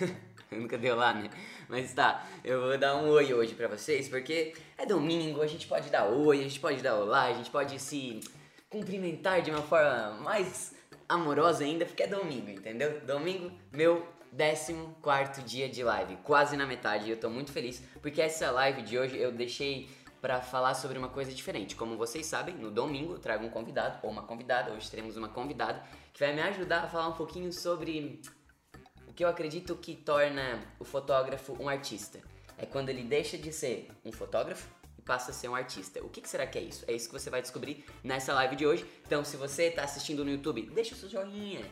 nunca dei olá, né? Mas tá, eu vou dar um oi hoje pra vocês, porque é domingo, a gente pode dar oi, a gente pode dar olá, a gente pode se cumprimentar de uma forma mais amorosa ainda, porque é domingo, entendeu? Domingo, meu 14 dia de live, quase na metade, e eu tô muito feliz, porque essa live de hoje eu deixei para falar sobre uma coisa diferente. Como vocês sabem, no domingo trago um convidado ou uma convidada, hoje teremos uma convidada que vai me ajudar a falar um pouquinho sobre que eu acredito que torna o fotógrafo um artista. É quando ele deixa de ser um fotógrafo e passa a ser um artista. O que, que será que é isso? É isso que você vai descobrir nessa live de hoje. Então, se você está assistindo no YouTube, deixa o seu joinha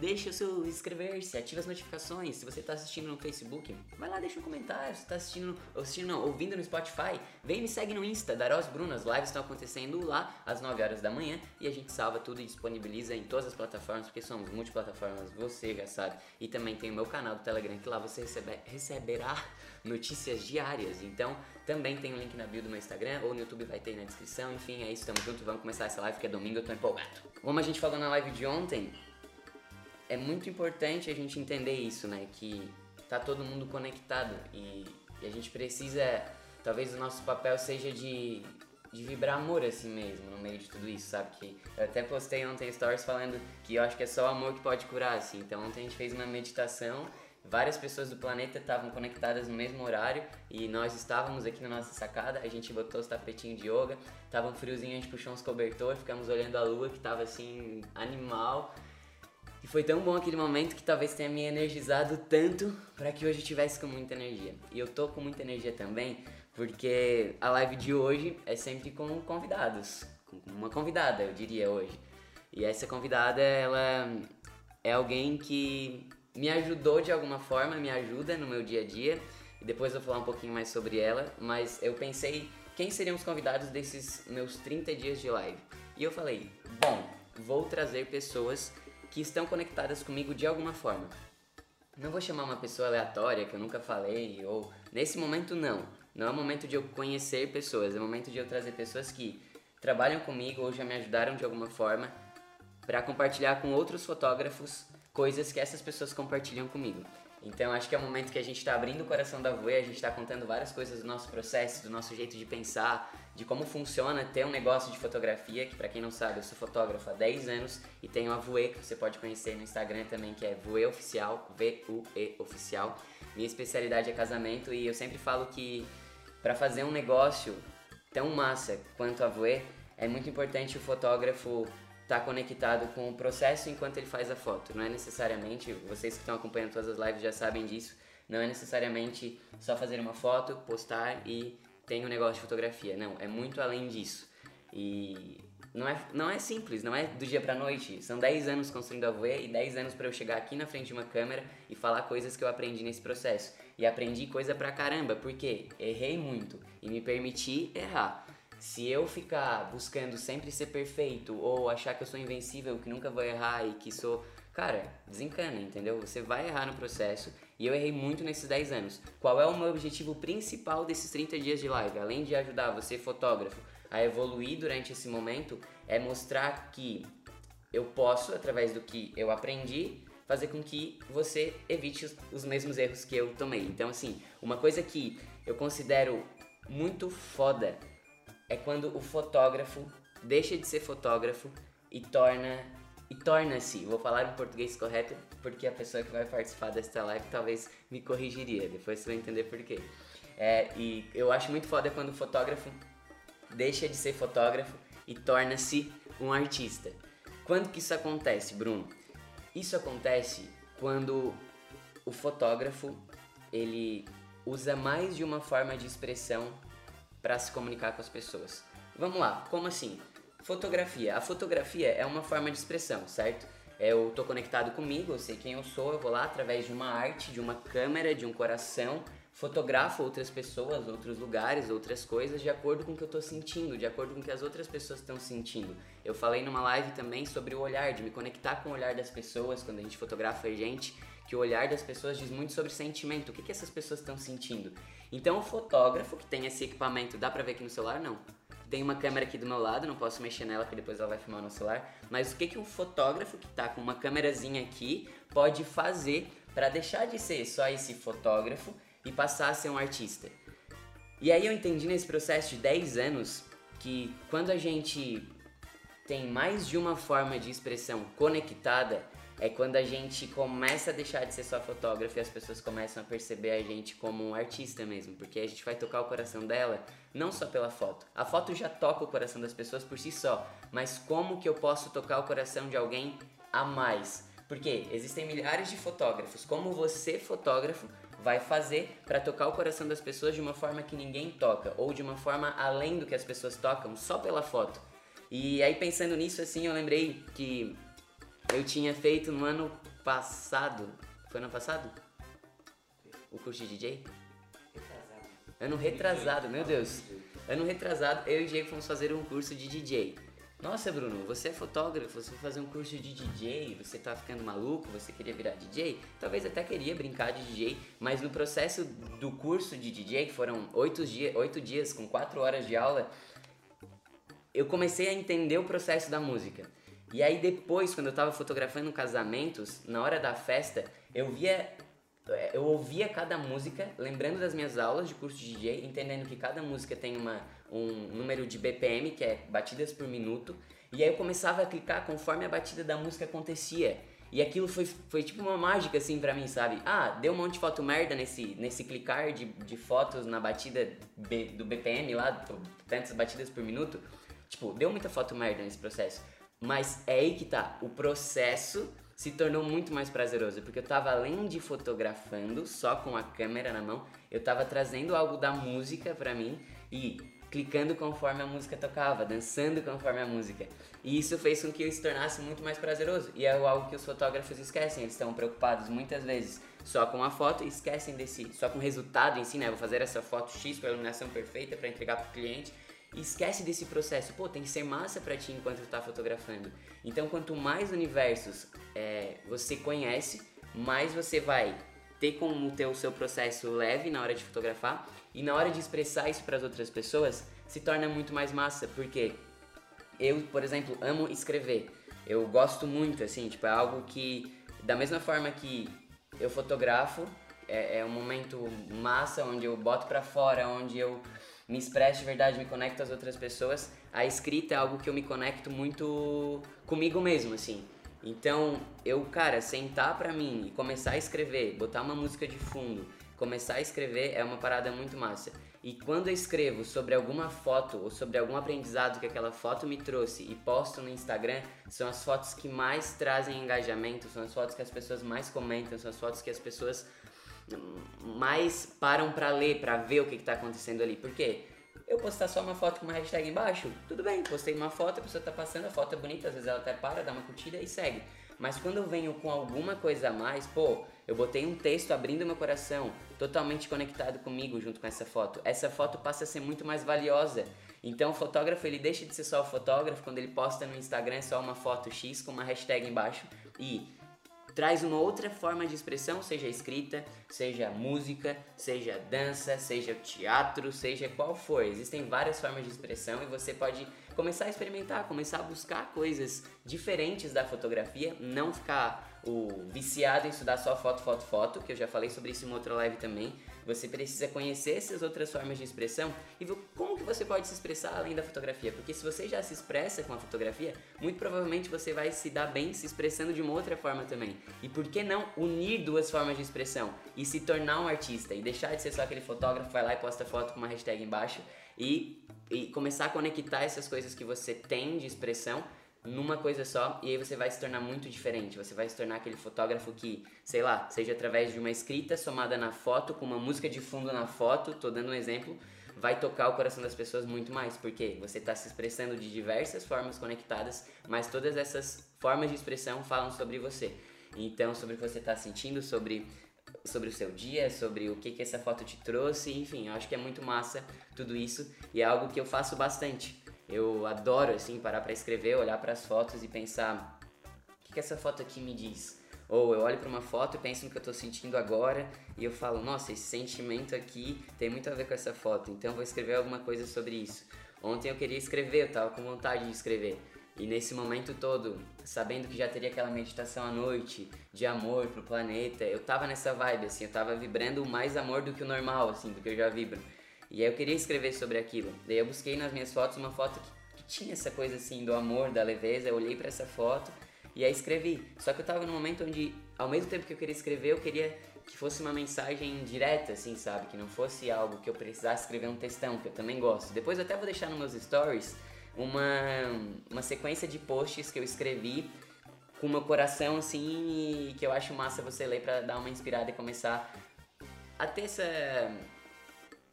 deixa o seu inscrever-se, ativa as notificações. Se você está assistindo no Facebook, vai lá, deixa um comentário. Se está assistindo, assistindo não, ouvindo no Spotify, vem me segue no Insta, Daros Bruno. As lives estão acontecendo lá às 9 horas da manhã e a gente salva tudo e disponibiliza em todas as plataformas, porque somos multiplataformas, você já sabe. E também tem o meu canal do Telegram, que lá você recebe, receberá notícias diárias. Então, também tem o um link na bio do meu Instagram ou no YouTube vai ter na descrição. Enfim, é isso, tamo junto, vamos começar essa live que é domingo, eu tô empolgado. Como a gente falou na live de ontem, é muito importante a gente entender isso, né? Que tá todo mundo conectado e, e a gente precisa, talvez o nosso papel seja de, de vibrar amor assim mesmo no meio de tudo isso, sabe? Que eu até postei ontem stories falando que eu acho que é só o amor que pode curar, assim. Então ontem a gente fez uma meditação, várias pessoas do planeta estavam conectadas no mesmo horário e nós estávamos aqui na nossa sacada, a gente botou os tapetinhos de yoga, tava um friozinho, a gente puxou uns cobertores, ficamos olhando a lua que tava assim, animal. E foi tão bom aquele momento que talvez tenha me energizado tanto para que hoje eu tivesse com muita energia. E eu tô com muita energia também, porque a live de hoje é sempre com convidados, com uma convidada, eu diria hoje. E essa convidada, ela é alguém que me ajudou de alguma forma, me ajuda no meu dia a dia. E depois eu vou falar um pouquinho mais sobre ela, mas eu pensei quem seriam os convidados desses meus 30 dias de live. E eu falei, bom, vou trazer pessoas que estão conectadas comigo de alguma forma. Não vou chamar uma pessoa aleatória que eu nunca falei, ou nesse momento não. Não é momento de eu conhecer pessoas, é momento de eu trazer pessoas que trabalham comigo ou já me ajudaram de alguma forma para compartilhar com outros fotógrafos coisas que essas pessoas compartilham comigo. Então acho que é o momento que a gente está abrindo o coração da Voe, a gente está contando várias coisas do nosso processo, do nosso jeito de pensar, de como funciona ter um negócio de fotografia, que para quem não sabe, eu sou fotógrafo há 10 anos e tenho a Voe, que você pode conhecer no Instagram também, que é Voe Oficial, V-U-E Oficial. Minha especialidade é casamento e eu sempre falo que para fazer um negócio tão massa quanto a Voe, é muito importante o fotógrafo estar tá conectado com o processo enquanto ele faz a foto. Não é necessariamente, vocês que estão acompanhando todas as lives já sabem disso, não é necessariamente só fazer uma foto, postar e tem um negócio de fotografia. Não, é muito além disso. E não é, não é simples, não é do dia pra noite. São 10 anos construindo a Voe e 10 anos para eu chegar aqui na frente de uma câmera e falar coisas que eu aprendi nesse processo. E aprendi coisa pra caramba, porque errei muito e me permiti errar. Se eu ficar buscando sempre ser perfeito ou achar que eu sou invencível, que nunca vou errar e que sou. Cara, desencana, entendeu? Você vai errar no processo e eu errei muito nesses 10 anos. Qual é o meu objetivo principal desses 30 dias de live? Além de ajudar você, fotógrafo, a evoluir durante esse momento, é mostrar que eu posso, através do que eu aprendi, fazer com que você evite os, os mesmos erros que eu tomei. Então, assim, uma coisa que eu considero muito foda é quando o fotógrafo deixa de ser fotógrafo e torna e torna-se, vou falar em português correto, porque a pessoa que vai participar desta live talvez me corrigiria, depois você vai entender por quê. É, e eu acho muito foda quando o fotógrafo deixa de ser fotógrafo e torna-se um artista. Quando que isso acontece, Bruno? Isso acontece quando o fotógrafo ele usa mais de uma forma de expressão para se comunicar com as pessoas. Vamos lá, como assim? Fotografia. A fotografia é uma forma de expressão, certo? Eu tô conectado comigo, eu sei quem eu sou, eu vou lá através de uma arte, de uma câmera, de um coração, fotografo outras pessoas, outros lugares, outras coisas de acordo com o que eu tô sentindo, de acordo com o que as outras pessoas estão sentindo. Eu falei numa live também sobre o olhar, de me conectar com o olhar das pessoas quando a gente fotografa a gente, que o olhar das pessoas diz muito sobre sentimento, o que, que essas pessoas estão sentindo. Então o fotógrafo que tem esse equipamento, dá pra ver aqui no celular? Não tem uma câmera aqui do meu lado, não posso mexer nela que depois ela vai filmar no celular. Mas o que, que um fotógrafo que tá com uma câmerazinha aqui pode fazer para deixar de ser só esse fotógrafo e passar a ser um artista. E aí eu entendi nesse processo de 10 anos que quando a gente tem mais de uma forma de expressão conectada, é quando a gente começa a deixar de ser só fotógrafo e as pessoas começam a perceber a gente como um artista mesmo, porque a gente vai tocar o coração dela não só pela foto. A foto já toca o coração das pessoas por si só, mas como que eu posso tocar o coração de alguém a mais? Porque existem milhares de fotógrafos. Como você, fotógrafo, vai fazer para tocar o coração das pessoas de uma forma que ninguém toca ou de uma forma além do que as pessoas tocam só pela foto? E aí pensando nisso assim, eu lembrei que eu tinha feito no ano passado. Foi no ano passado? O curso de DJ? Retrasado. Ano retrasado, meu Deus. Ano retrasado, eu e o Diego fomos fazer um curso de DJ. Nossa, Bruno, você é fotógrafo, você vai fazer um curso de DJ, você tá ficando maluco, você queria virar DJ? Talvez até queria brincar de DJ, mas no processo do curso de DJ, que foram oito, dia, oito dias com quatro horas de aula, eu comecei a entender o processo da música. E aí depois, quando eu tava fotografando casamentos, na hora da festa, eu via eu ouvia cada música, lembrando das minhas aulas de curso de DJ, entendendo que cada música tem uma, um número de BPM, que é batidas por minuto, e aí eu começava a clicar conforme a batida da música acontecia. E aquilo foi, foi tipo uma mágica assim pra mim, sabe? Ah, deu um monte de foto merda nesse, nesse clicar de, de fotos na batida do BPM lá, tantas batidas por minuto. Tipo, deu muita foto merda nesse processo. Mas é aí que tá, o processo se tornou muito mais prazeroso, porque eu tava além de fotografando só com a câmera na mão, eu tava trazendo algo da música pra mim e clicando conforme a música tocava, dançando conforme a música. E isso fez com que se tornasse muito mais prazeroso. E é algo que os fotógrafos esquecem, eles estão preocupados muitas vezes só com a foto e esquecem desse, só com o resultado em si, né? Vou fazer essa foto X com a iluminação perfeita para entregar pro cliente esquece desse processo. Pô, tem que ser massa para ti enquanto tu tá fotografando. Então, quanto mais universos é, você conhece, mais você vai ter como ter o seu processo leve na hora de fotografar e na hora de expressar isso para as outras pessoas se torna muito mais massa, porque eu, por exemplo, amo escrever. Eu gosto muito, assim, tipo, é algo que, da mesma forma que eu fotografo, é, é um momento massa onde eu boto para fora, onde eu me expresso de verdade, me conecto às outras pessoas. A escrita é algo que eu me conecto muito comigo mesmo, assim. Então, eu, cara, sentar pra mim e começar a escrever, botar uma música de fundo, começar a escrever é uma parada muito massa. E quando eu escrevo sobre alguma foto ou sobre algum aprendizado que aquela foto me trouxe e posto no Instagram, são as fotos que mais trazem engajamento, são as fotos que as pessoas mais comentam, são as fotos que as pessoas mais param para ler, para ver o que, está acontecendo ali. Por quê? Eu postar só uma foto com uma hashtag embaixo, tudo bem, postei uma foto, a pessoa tá passando, a foto é bonita, às vezes ela até para, dá uma curtida e segue. Mas quando eu venho com alguma coisa a mais, pô, eu botei um texto abrindo meu coração, totalmente conectado comigo junto com essa foto. Essa foto passa a ser muito mais valiosa. Então o fotógrafo ele deixa de ser só o fotógrafo quando ele posta no Instagram só uma foto X com uma hashtag embaixo e traz uma outra forma de expressão, seja escrita, seja música, seja dança, seja teatro, seja qual for. Existem várias formas de expressão e você pode começar a experimentar, começar a buscar coisas diferentes da fotografia, não ficar o viciado em estudar só foto, foto, foto, que eu já falei sobre isso em uma outra live também. Você precisa conhecer essas outras formas de expressão e ver como que você pode se expressar além da fotografia. Porque se você já se expressa com a fotografia, muito provavelmente você vai se dar bem se expressando de uma outra forma também. E por que não unir duas formas de expressão e se tornar um artista e deixar de ser só aquele fotógrafo, vai lá e posta foto com uma hashtag embaixo e, e começar a conectar essas coisas que você tem de expressão numa coisa só e aí você vai se tornar muito diferente. Você vai se tornar aquele fotógrafo que, sei lá, seja através de uma escrita somada na foto, com uma música de fundo na foto, tô dando um exemplo, vai tocar o coração das pessoas muito mais, porque você está se expressando de diversas formas conectadas, mas todas essas formas de expressão falam sobre você. Então, sobre o que você está sentindo, sobre sobre o seu dia, sobre o que, que essa foto te trouxe, enfim, eu acho que é muito massa tudo isso e é algo que eu faço bastante. Eu adoro, assim, parar para escrever, olhar para as fotos e pensar: o que, que essa foto aqui me diz? Ou eu olho para uma foto e penso no que eu estou sentindo agora e eu falo: nossa, esse sentimento aqui tem muito a ver com essa foto, então vou escrever alguma coisa sobre isso. Ontem eu queria escrever, eu tava com vontade de escrever. E nesse momento todo, sabendo que já teria aquela meditação à noite, de amor pro planeta, eu tava nessa vibe, assim, eu tava vibrando mais amor do que o normal, assim, do que eu já vibro. E aí eu queria escrever sobre aquilo. Daí eu busquei nas minhas fotos uma foto que, que tinha essa coisa, assim, do amor, da leveza. Eu olhei para essa foto e aí escrevi. Só que eu tava num momento onde, ao mesmo tempo que eu queria escrever, eu queria que fosse uma mensagem direta, assim, sabe? Que não fosse algo que eu precisasse escrever um textão, que eu também gosto. Depois eu até vou deixar nos meus stories uma, uma sequência de posts que eu escrevi com o meu coração assim e que eu acho massa você ler para dar uma inspirada e começar a ter essa,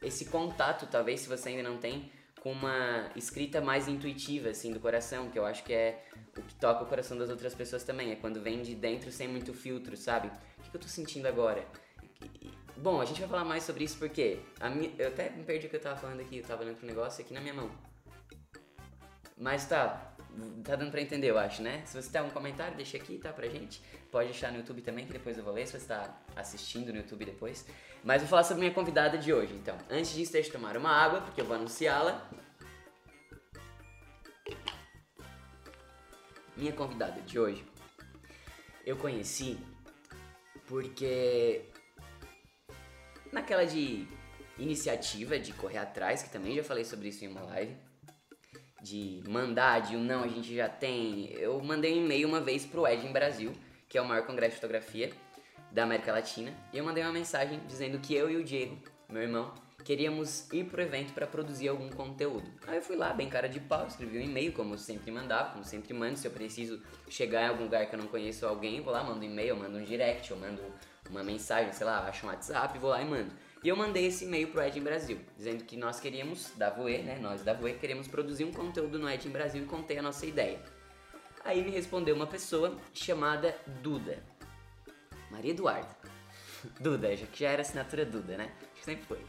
esse contato, talvez se você ainda não tem, com uma escrita mais intuitiva assim do coração, que eu acho que é o que toca o coração das outras pessoas também, é quando vem de dentro sem muito filtro, sabe? O que, eu tô sentindo agora? Bom, a gente vai falar mais sobre isso porque minha, eu até me perdi o que eu tava falando aqui, eu tava olhando pro negócio aqui na minha mão. Mas tá, tá dando pra entender, eu acho, né? Se você tem algum comentário, deixa aqui, tá, pra gente. Pode deixar no YouTube também, que depois eu vou ler, se você tá assistindo no YouTube depois. Mas vou falar sobre minha convidada de hoje, então. Antes disso, deixa eu tomar uma água, porque eu vou anunciá-la. Minha convidada de hoje, eu conheci porque naquela de iniciativa de correr atrás, que também já falei sobre isso em uma live, de mandar, de um não, a gente já tem. Eu mandei um e-mail uma vez pro Edin Brasil, que é o maior congresso de fotografia da América Latina, e eu mandei uma mensagem dizendo que eu e o Diego, meu irmão, queríamos ir pro evento para produzir algum conteúdo. Aí eu fui lá, bem cara de pau, escrevi um e-mail, como eu sempre mandava, como sempre mando, se eu preciso chegar em algum lugar que eu não conheço alguém, vou lá, mando um e-mail, mando um direct, eu mando uma mensagem, sei lá, acho um WhatsApp, vou lá e mando. E eu mandei esse e-mail pro Ed em Brasil, dizendo que nós queríamos, da Voe, né, nós da Voe, queríamos produzir um conteúdo no Ed em Brasil e contei a nossa ideia. Aí me respondeu uma pessoa chamada Duda. Maria Eduarda. Duda, já que já era assinatura Duda, né? Acho que sempre foi.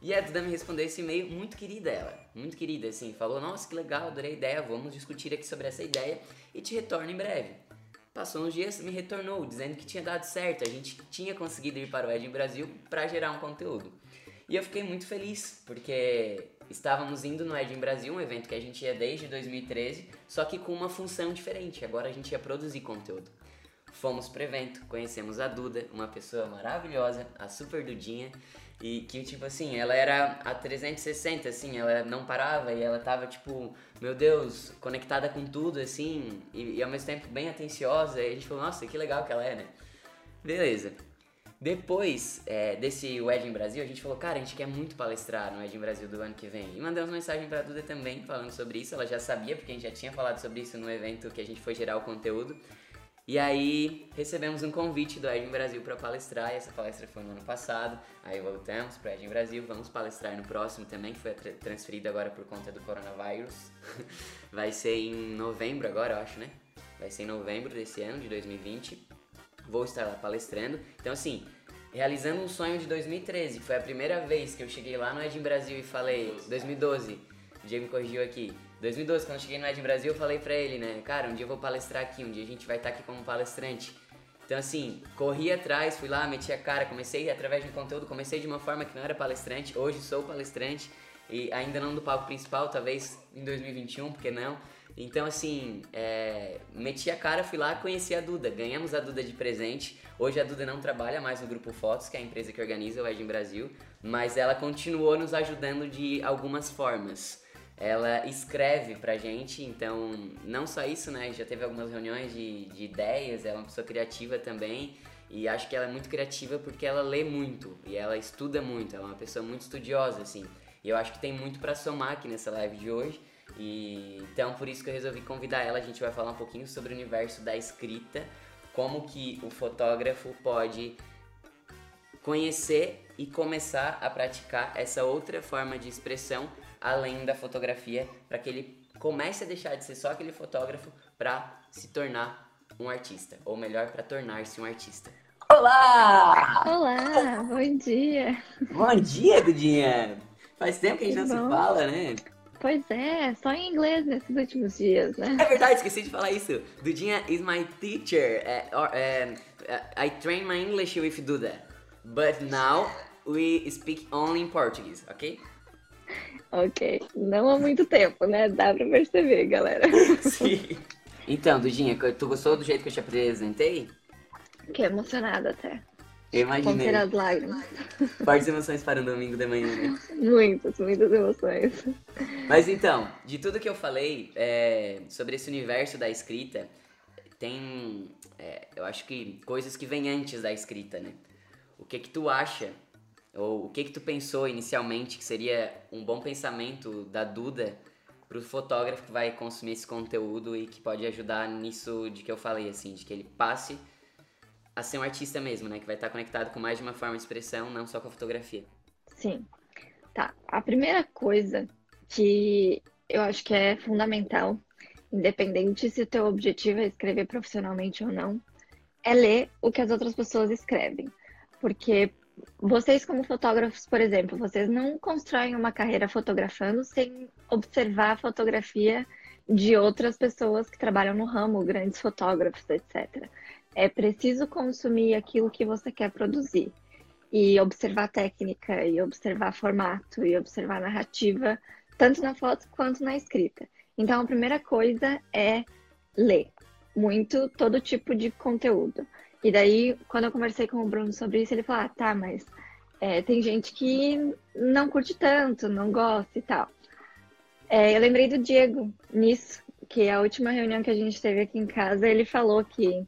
E a Duda me respondeu esse e-mail muito querida ela, muito querida, assim, falou, nossa, que legal, adorei a ideia, vamos discutir aqui sobre essa ideia e te retorno em breve. Passou uns dias, me retornou dizendo que tinha dado certo, a gente tinha conseguido ir para o Ed Brasil para gerar um conteúdo. E eu fiquei muito feliz, porque estávamos indo no Ed Brasil, um evento que a gente ia desde 2013, só que com uma função diferente. Agora a gente ia produzir conteúdo. Fomos pro evento, conhecemos a Duda, uma pessoa maravilhosa, a super Dudinha, e que, tipo assim, ela era a 360, assim, ela não parava e ela tava, tipo, meu Deus, conectada com tudo, assim, e, e ao mesmo tempo bem atenciosa. E a gente falou, nossa, que legal que ela é, né? Beleza. Depois é, desse Wedding Brasil, a gente falou, cara, a gente quer muito palestrar no Wedding Brasil do ano que vem. E mandamos mensagem pra Duda também, falando sobre isso. Ela já sabia, porque a gente já tinha falado sobre isso no evento que a gente foi gerar o conteúdo. E aí recebemos um convite do Edin Brasil para palestrar, e essa palestra foi no ano passado. Aí voltamos para Edin Brasil, vamos palestrar no próximo também, que foi tra transferido agora por conta do coronavírus. Vai ser em novembro agora, eu acho, né? Vai ser em novembro desse ano, de 2020. Vou estar lá palestrando. Então, assim, realizando um sonho de 2013, que foi a primeira vez que eu cheguei lá no Edin Brasil e falei... 2012. O Diego me corrigiu aqui. 2012, quando eu cheguei no Ed Brasil, eu falei pra ele, né? Cara, um dia eu vou palestrar aqui, um dia a gente vai estar aqui como palestrante. Então, assim, corri atrás, fui lá, meti a cara, comecei através de um conteúdo, comecei de uma forma que não era palestrante, hoje sou palestrante e ainda não do palco principal, talvez em 2021, porque não? Então, assim, é, meti a cara, fui lá, conheci a Duda, ganhamos a Duda de presente. Hoje a Duda não trabalha mais no Grupo Fotos, que é a empresa que organiza o Ed Brasil, mas ela continuou nos ajudando de algumas formas ela escreve pra gente, então não só isso, né? Já teve algumas reuniões de, de ideias, ela é uma pessoa criativa também. E acho que ela é muito criativa porque ela lê muito e ela estuda muito, ela é uma pessoa muito estudiosa, assim. E eu acho que tem muito para somar aqui nessa live de hoje. E então por isso que eu resolvi convidar ela, a gente vai falar um pouquinho sobre o universo da escrita, como que o fotógrafo pode conhecer e começar a praticar essa outra forma de expressão além da fotografia, para que ele comece a deixar de ser só aquele fotógrafo para se tornar um artista, ou melhor, para tornar-se um artista. Olá! Olá, bom dia! Bom dia, Dudinha! Faz tempo que a gente que não bom. se fala, né? Pois é, só em inglês nesses últimos dias, né? É verdade, esqueci de falar isso. Dudinha is my teacher. Uh, or, uh, I train my English with Duda. But now we speak only in Portuguese, ok? Ok. Não há muito tempo, né? Dá pra perceber, galera. Sim. Então, Dudinha, tu gostou do jeito que eu te apresentei? Fiquei emocionada até. Eu imaginei. Conter as lágrimas. Fortes emoções para um domingo de manhã, né? Muitas, muitas emoções. Mas então, de tudo que eu falei é, sobre esse universo da escrita, tem, é, eu acho que coisas que vêm antes da escrita, né? O que que tu acha, ou o que que tu pensou inicialmente que seria um bom pensamento da Duda para o fotógrafo que vai consumir esse conteúdo e que pode ajudar nisso de que eu falei, assim, de que ele passe a ser um artista mesmo, né? Que vai estar conectado com mais de uma forma de expressão, não só com a fotografia. Sim. Tá. A primeira coisa que eu acho que é fundamental, independente se o teu objetivo é escrever profissionalmente ou não, é ler o que as outras pessoas escrevem. Porque vocês, como fotógrafos, por exemplo, vocês não constroem uma carreira fotografando sem observar a fotografia de outras pessoas que trabalham no ramo, grandes fotógrafos, etc. É preciso consumir aquilo que você quer produzir e observar técnica, e observar formato, e observar narrativa, tanto na foto quanto na escrita. Então, a primeira coisa é ler muito todo tipo de conteúdo. E daí, quando eu conversei com o Bruno sobre isso, ele falou: ah, tá, mas é, tem gente que não curte tanto, não gosta e tal. É, eu lembrei do Diego nisso, que a última reunião que a gente teve aqui em casa, ele falou que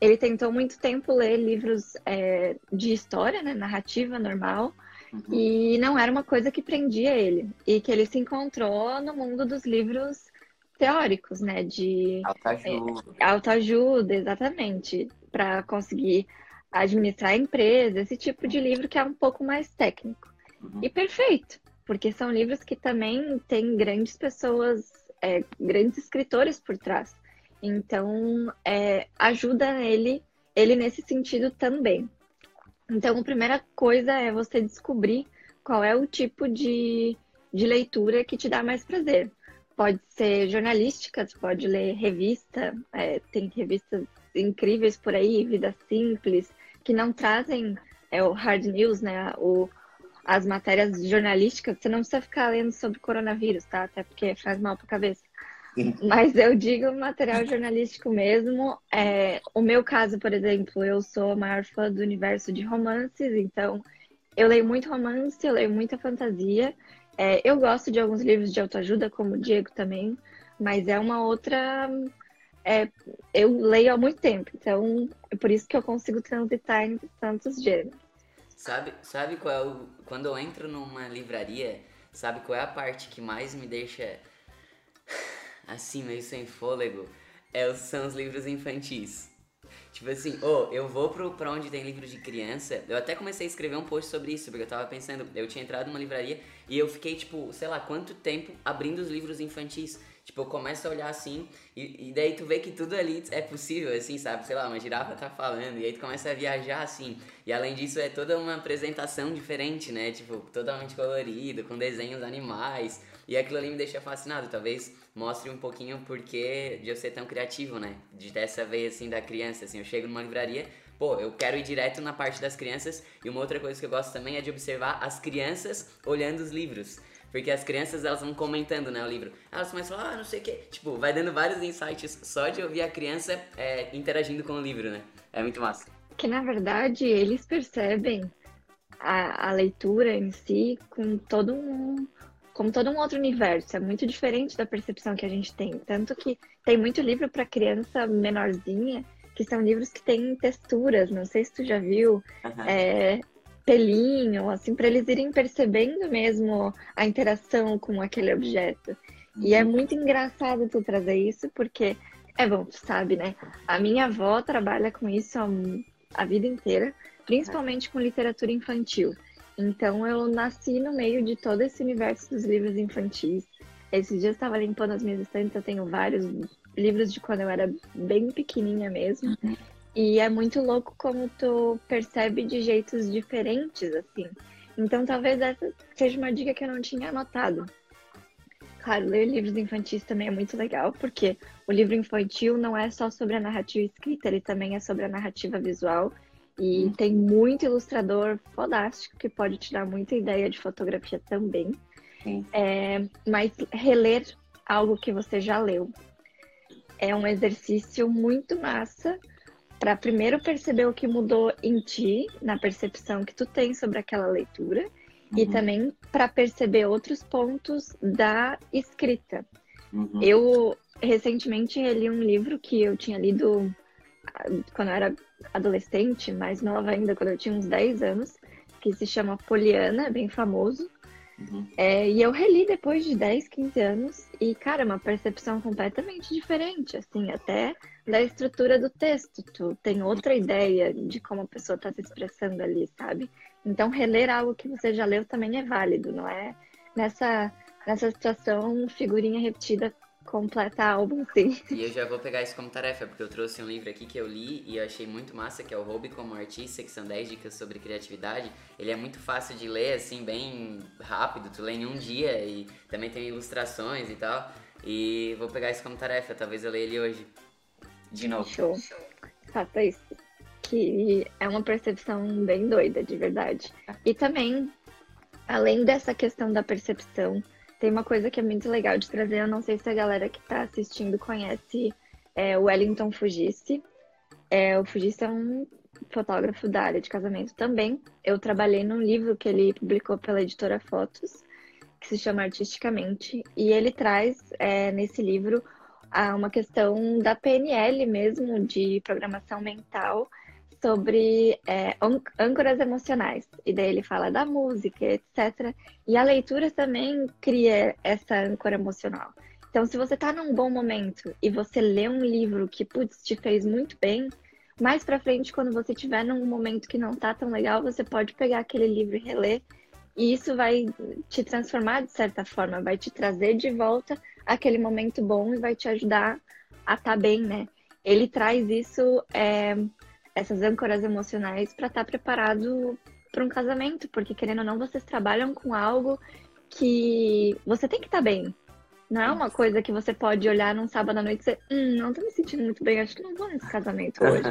ele tentou muito tempo ler livros é, de história, né, narrativa normal, uhum. e não era uma coisa que prendia ele. E que ele se encontrou no mundo dos livros teóricos, né, de autoajuda, é, autoajuda exatamente, para conseguir administrar a empresa, esse tipo de livro que é um pouco mais técnico. Uhum. E perfeito, porque são livros que também têm grandes pessoas, é, grandes escritores por trás. Então, é, ajuda ele, ele nesse sentido também. Então, a primeira coisa é você descobrir qual é o tipo de, de leitura que te dá mais prazer. Pode ser jornalística, você pode ler revista, é, tem revistas incríveis por aí, Vida Simples, que não trazem é, o hard news, né? O, as matérias jornalísticas, você não precisa ficar lendo sobre coronavírus, tá? Até porque faz mal para a cabeça. Mas eu digo material jornalístico mesmo. É, o meu caso, por exemplo, eu sou a maior fã do universo de romances, então eu leio muito romance, eu leio muita fantasia. É, eu gosto de alguns livros de autoajuda, como o Diego também, mas é uma outra. É, eu leio há muito tempo, então é por isso que eu consigo transitar entre tantos gêneros. Sabe, sabe qual é o. Quando eu entro numa livraria, sabe qual é a parte que mais me deixa assim, meio sem fôlego, é, são os livros infantis. Tipo assim, oh, eu vou pro, pra onde tem livros de criança. Eu até comecei a escrever um post sobre isso, porque eu tava pensando, eu tinha entrado numa livraria e eu fiquei, tipo, sei lá, quanto tempo abrindo os livros infantis. Tipo, eu começo a olhar assim, e, e daí tu vê que tudo ali é possível, assim, sabe? Sei lá, uma girafa tá falando, e aí tu começa a viajar assim. E além disso, é toda uma apresentação diferente, né? Tipo, totalmente colorido, com desenhos animais. E aquilo ali me deixa fascinado. Talvez mostre um pouquinho o porquê de eu ser tão criativo, né? De dessa vez assim da criança, assim, eu chego numa livraria, pô, eu quero ir direto na parte das crianças. E uma outra coisa que eu gosto também é de observar as crianças olhando os livros. Porque as crianças, elas vão comentando, né, o livro. Elas começam a falar, ah, não sei o quê. Tipo, vai dando vários insights só de ouvir a criança é, interagindo com o livro, né? É muito massa. Que, na verdade, eles percebem a, a leitura em si com todo um como todo um outro universo, é muito diferente da percepção que a gente tem. Tanto que tem muito livro para criança menorzinha, que são livros que têm texturas, não sei se tu já viu, uhum. é, pelinho, assim, para eles irem percebendo mesmo a interação com aquele objeto. E é uhum. muito engraçado tu trazer isso, porque, é bom, tu sabe, né? A minha avó trabalha com isso a, a vida inteira, principalmente com literatura infantil. Então eu nasci no meio de todo esse universo dos livros infantis. Esses dias eu estava limpando as minhas estantes, eu tenho vários livros de quando eu era bem pequenininha mesmo. Uhum. E é muito louco como tu percebe de jeitos diferentes, assim. Então talvez essa seja uma dica que eu não tinha anotado. Claro, ler livros infantis também é muito legal, porque o livro infantil não é só sobre a narrativa escrita, ele também é sobre a narrativa visual e hum. tem muito ilustrador fodástico que pode te dar muita ideia de fotografia também. É, mas reler algo que você já leu é um exercício muito massa para primeiro perceber o que mudou em ti, na percepção que tu tem sobre aquela leitura, uhum. e também para perceber outros pontos da escrita. Uhum. Eu recentemente li um livro que eu tinha lido ah, quando eu era adolescente, mais nova ainda, quando eu tinha uns 10 anos, que se chama Poliana, bem famoso. Uhum. É, e eu reli depois de 10, 15 anos e, cara, é uma percepção completamente diferente, assim, até da estrutura do texto. Tu tem outra ideia de como a pessoa está se expressando ali, sabe? Então, reler algo que você já leu também é válido, não é? Nessa, nessa situação, figurinha repetida completa álbum, sim. E eu já vou pegar isso como tarefa, porque eu trouxe um livro aqui que eu li e eu achei muito massa, que é o Hobby como Artista, que são 10 dicas sobre criatividade. Ele é muito fácil de ler, assim, bem rápido, tu lê em um dia e também tem ilustrações e tal. E vou pegar isso como tarefa, talvez eu leia ele hoje. De novo. Show. Faça isso. Que é uma percepção bem doida, de verdade. E também, além dessa questão da percepção, tem uma coisa que é muito legal de trazer, eu não sei se a galera que está assistindo conhece é, o Wellington Fugisse. É, o Fugisse é um fotógrafo da área de casamento também. Eu trabalhei num livro que ele publicou pela editora Fotos, que se chama Artisticamente, e ele traz é, nesse livro uma questão da PNL mesmo, de programação mental, sobre é, âncoras emocionais. E daí ele fala da música, etc. E a leitura também cria essa âncora emocional. Então, se você está num bom momento e você lê um livro que, putz, te fez muito bem, mais pra frente, quando você estiver num momento que não tá tão legal, você pode pegar aquele livro e reler. E isso vai te transformar de certa forma, vai te trazer de volta aquele momento bom e vai te ajudar a estar tá bem, né? Ele traz isso é, essas âncoras emocionais para estar tá preparado para um casamento, porque querendo ou não, vocês trabalham com algo que você tem que estar tá bem. Não é uma coisa que você pode olhar num sábado à noite e dizer, hum, não tô me sentindo muito bem, acho que não vou nesse casamento hoje.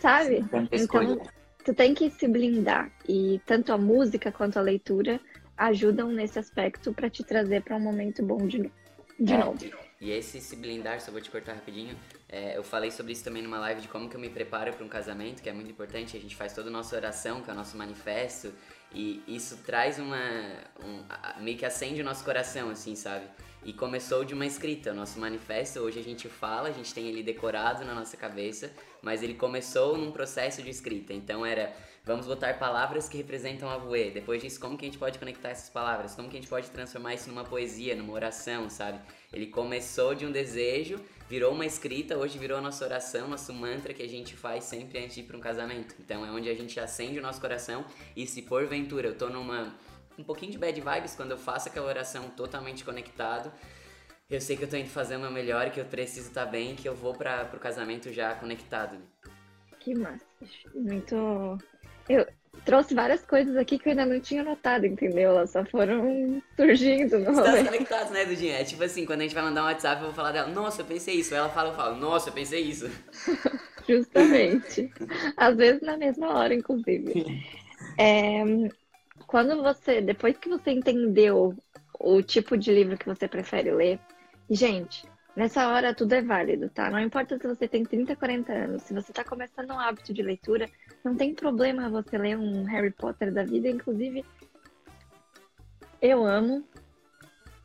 Sabe? Então, tu tem que se blindar. E tanto a música quanto a leitura ajudam nesse aspecto para te trazer para um momento bom de, de é, novo. E esse se blindar, só vou te cortar rapidinho, é, eu falei sobre isso também numa live de como que eu me preparo para um casamento, que é muito importante. A gente faz toda a nossa oração, que é o nosso manifesto, e isso traz uma. Um, meio que acende o nosso coração, assim, sabe? E começou de uma escrita. O nosso manifesto, hoje a gente fala, a gente tem ele decorado na nossa cabeça, mas ele começou num processo de escrita. Então era Vamos botar palavras que representam a voe. Depois disso, como que a gente pode conectar essas palavras? Como que a gente pode transformar isso numa poesia, numa oração, sabe? Ele começou de um desejo, virou uma escrita, hoje virou a nossa oração, nosso mantra que a gente faz sempre antes de ir para um casamento. Então é onde a gente acende o nosso coração e se porventura eu tô numa um pouquinho de bad vibes quando eu faço aquela oração totalmente conectado, eu sei que eu tô indo fazer o meu melhor, que eu preciso estar tá bem, que eu vou para pro casamento já conectado. Né? Que massa. Muito eu trouxe várias coisas aqui que eu ainda não tinha notado, entendeu? Elas só foram surgindo no Estamos conectados, né, Dudinha? É tipo assim, quando a gente vai mandar um WhatsApp, eu vou falar dela, nossa, eu pensei isso. Ela fala, eu falo, nossa, eu pensei isso. Justamente. Às vezes na mesma hora, inclusive. É, quando você, depois que você entendeu o tipo de livro que você prefere ler, gente, Nessa hora tudo é válido, tá? Não importa se você tem 30, 40 anos, se você tá começando um hábito de leitura, não tem problema você ler um Harry Potter da vida, inclusive eu amo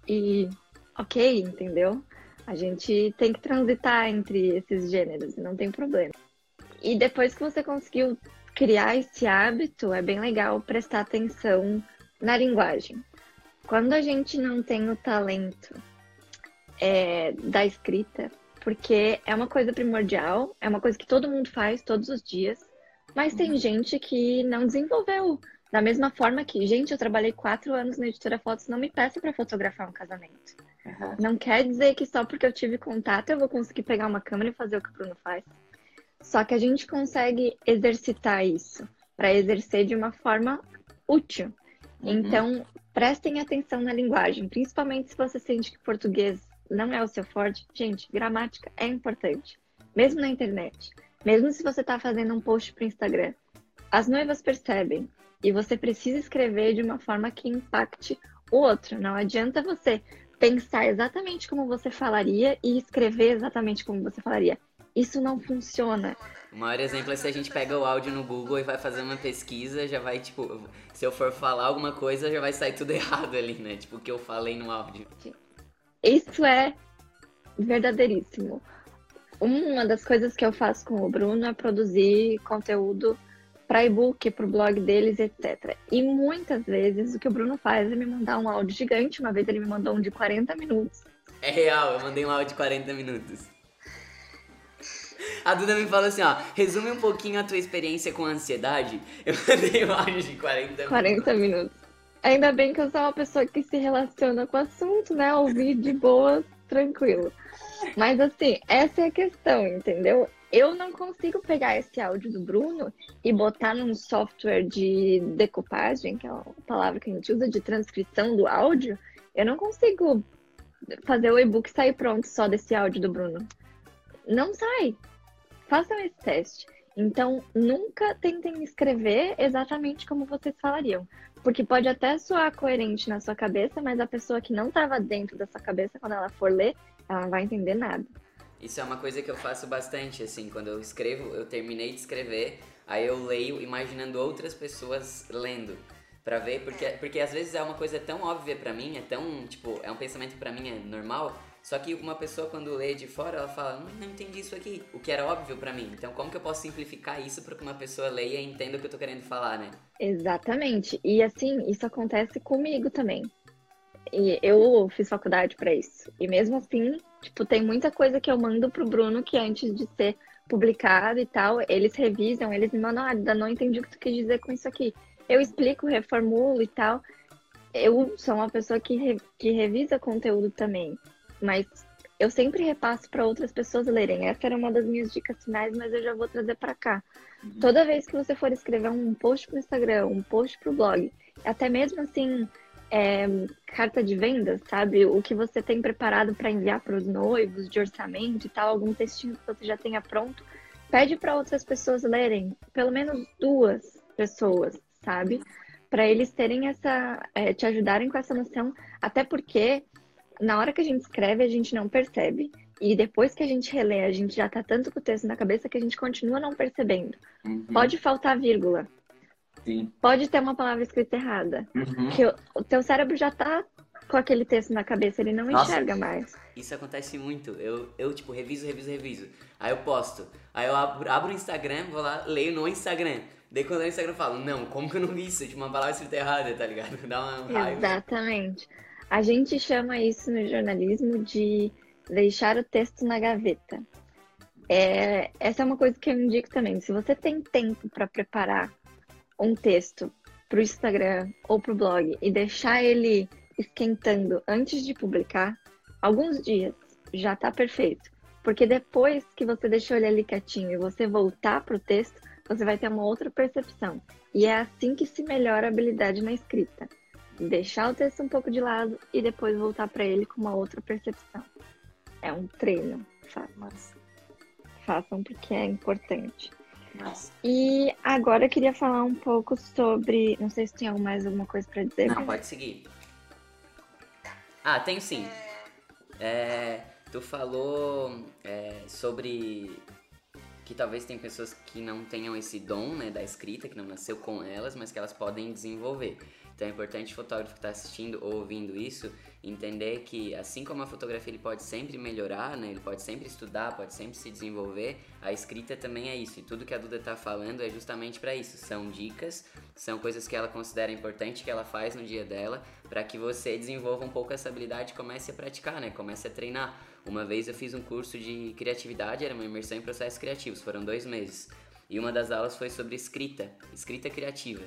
e ok, entendeu? A gente tem que transitar entre esses gêneros, não tem problema. E depois que você conseguiu criar esse hábito, é bem legal prestar atenção na linguagem. Quando a gente não tem o talento é, da escrita, porque é uma coisa primordial, é uma coisa que todo mundo faz todos os dias, mas tem uhum. gente que não desenvolveu. Da mesma forma que, gente, eu trabalhei quatro anos na editora Fotos, não me peça para fotografar um casamento. Uhum. Não quer dizer que só porque eu tive contato eu vou conseguir pegar uma câmera e fazer o que o Bruno faz. Só que a gente consegue exercitar isso para exercer de uma forma útil. Uhum. Então, prestem atenção na linguagem, principalmente se você sente que português não é o seu forte, gente, gramática é importante. Mesmo na internet. Mesmo se você está fazendo um post para o Instagram. As noivas percebem e você precisa escrever de uma forma que impacte o outro. Não adianta você pensar exatamente como você falaria e escrever exatamente como você falaria. Isso não funciona. O maior exemplo é se a gente pega o áudio no Google e vai fazer uma pesquisa, já vai, tipo, se eu for falar alguma coisa, já vai sair tudo errado ali, né? Tipo, o que eu falei no áudio. Isso é verdadeiríssimo. Uma das coisas que eu faço com o Bruno é produzir conteúdo para e-book, para o blog deles, etc. E muitas vezes o que o Bruno faz é me mandar um áudio gigante. Uma vez ele me mandou um de 40 minutos. É real, eu mandei um áudio de 40 minutos. A Duda me falou assim, ó, resume um pouquinho a tua experiência com ansiedade. Eu mandei um áudio de 40 minutos. 40 minutos. Ainda bem que eu sou uma pessoa que se relaciona com o assunto, né? Ouvir de boa, tranquilo. Mas assim, essa é a questão, entendeu? Eu não consigo pegar esse áudio do Bruno e botar num software de decupagem, que é a palavra que a gente usa, de transcrição do áudio. Eu não consigo fazer o e-book sair pronto só desse áudio do Bruno. Não sai. Façam esse teste. Então, nunca tentem escrever exatamente como vocês falariam. Porque pode até soar coerente na sua cabeça, mas a pessoa que não estava dentro da sua cabeça, quando ela for ler, ela não vai entender nada. Isso é uma coisa que eu faço bastante, assim, quando eu escrevo, eu terminei de escrever, aí eu leio imaginando outras pessoas lendo. Pra ver, porque, porque às vezes é uma coisa tão óbvia pra mim, é tão, tipo, é um pensamento pra mim é normal, só que uma pessoa quando lê de fora, ela fala, não, não entendi isso aqui, o que era óbvio para mim. Então como que eu posso simplificar isso para que uma pessoa leia e entenda o que eu tô querendo falar, né? Exatamente. E assim, isso acontece comigo também. E eu fiz faculdade para isso. E mesmo assim, tipo, tem muita coisa que eu mando pro Bruno que antes de ser publicado e tal, eles revisam, eles me mandam, ah, ainda não entendi o que tu quis dizer com isso aqui. Eu explico, reformulo e tal. Eu sou uma pessoa que, re, que revisa conteúdo também, mas eu sempre repasso para outras pessoas lerem. Essa era uma das minhas dicas finais, mas eu já vou trazer para cá. Uhum. Toda vez que você for escrever um post pro Instagram, um post pro blog, até mesmo assim, é, carta de vendas, sabe? O que você tem preparado para enviar para os noivos, de orçamento e tal, algum textinho que você já tenha pronto, pede para outras pessoas lerem, pelo menos duas pessoas, sabe? Para eles terem essa, é, te ajudarem com essa noção, até porque na hora que a gente escreve a gente não percebe e depois que a gente relê a gente já tá tanto com o texto na cabeça que a gente continua não percebendo. Uhum. Pode faltar vírgula, Sim. Pode ter uma palavra escrita errada. Uhum. Que o, o teu cérebro já tá com aquele texto na cabeça, ele não Nossa, enxerga mais. Isso acontece muito. Eu, eu, tipo, reviso, reviso, reviso. Aí eu posto. Aí eu abro, abro o Instagram, vou lá, leio no Instagram. Daí quando eu no Instagram eu falo, não, como que eu não vi isso? Tipo, uma palavra escrita errada, tá ligado? Dá uma raiva. Exatamente. A gente chama isso no jornalismo de deixar o texto na gaveta. É, essa é uma coisa que eu indico também. Se você tem tempo para preparar um texto para o Instagram ou para o blog e deixar ele esquentando antes de publicar, alguns dias já está perfeito. Porque depois que você deixou ele ali quietinho e você voltar para o texto, você vai ter uma outra percepção. E é assim que se melhora a habilidade na escrita. Deixar o texto um pouco de lado e depois voltar para ele com uma outra percepção. É um treino. Façam. Façam porque é importante. E agora eu queria falar um pouco sobre. Não sei se tem mais alguma coisa para dizer. Não, pode seguir. Ah, tenho sim. É, tu falou é, sobre que talvez tem pessoas que não tenham esse dom né, da escrita, que não nasceu com elas, mas que elas podem desenvolver. Então é importante o fotógrafo que está assistindo ou ouvindo isso entender que assim como a fotografia ele pode sempre melhorar, né, ele pode sempre estudar, pode sempre se desenvolver, a escrita também é isso. E tudo que a Duda está falando é justamente para isso. São dicas, são coisas que ela considera importante que ela faz no dia dela, para que você desenvolva um pouco essa habilidade e comece a praticar, né? Comece a treinar. Uma vez eu fiz um curso de criatividade, era uma imersão em processos criativos, foram dois meses. E uma das aulas foi sobre escrita, escrita criativa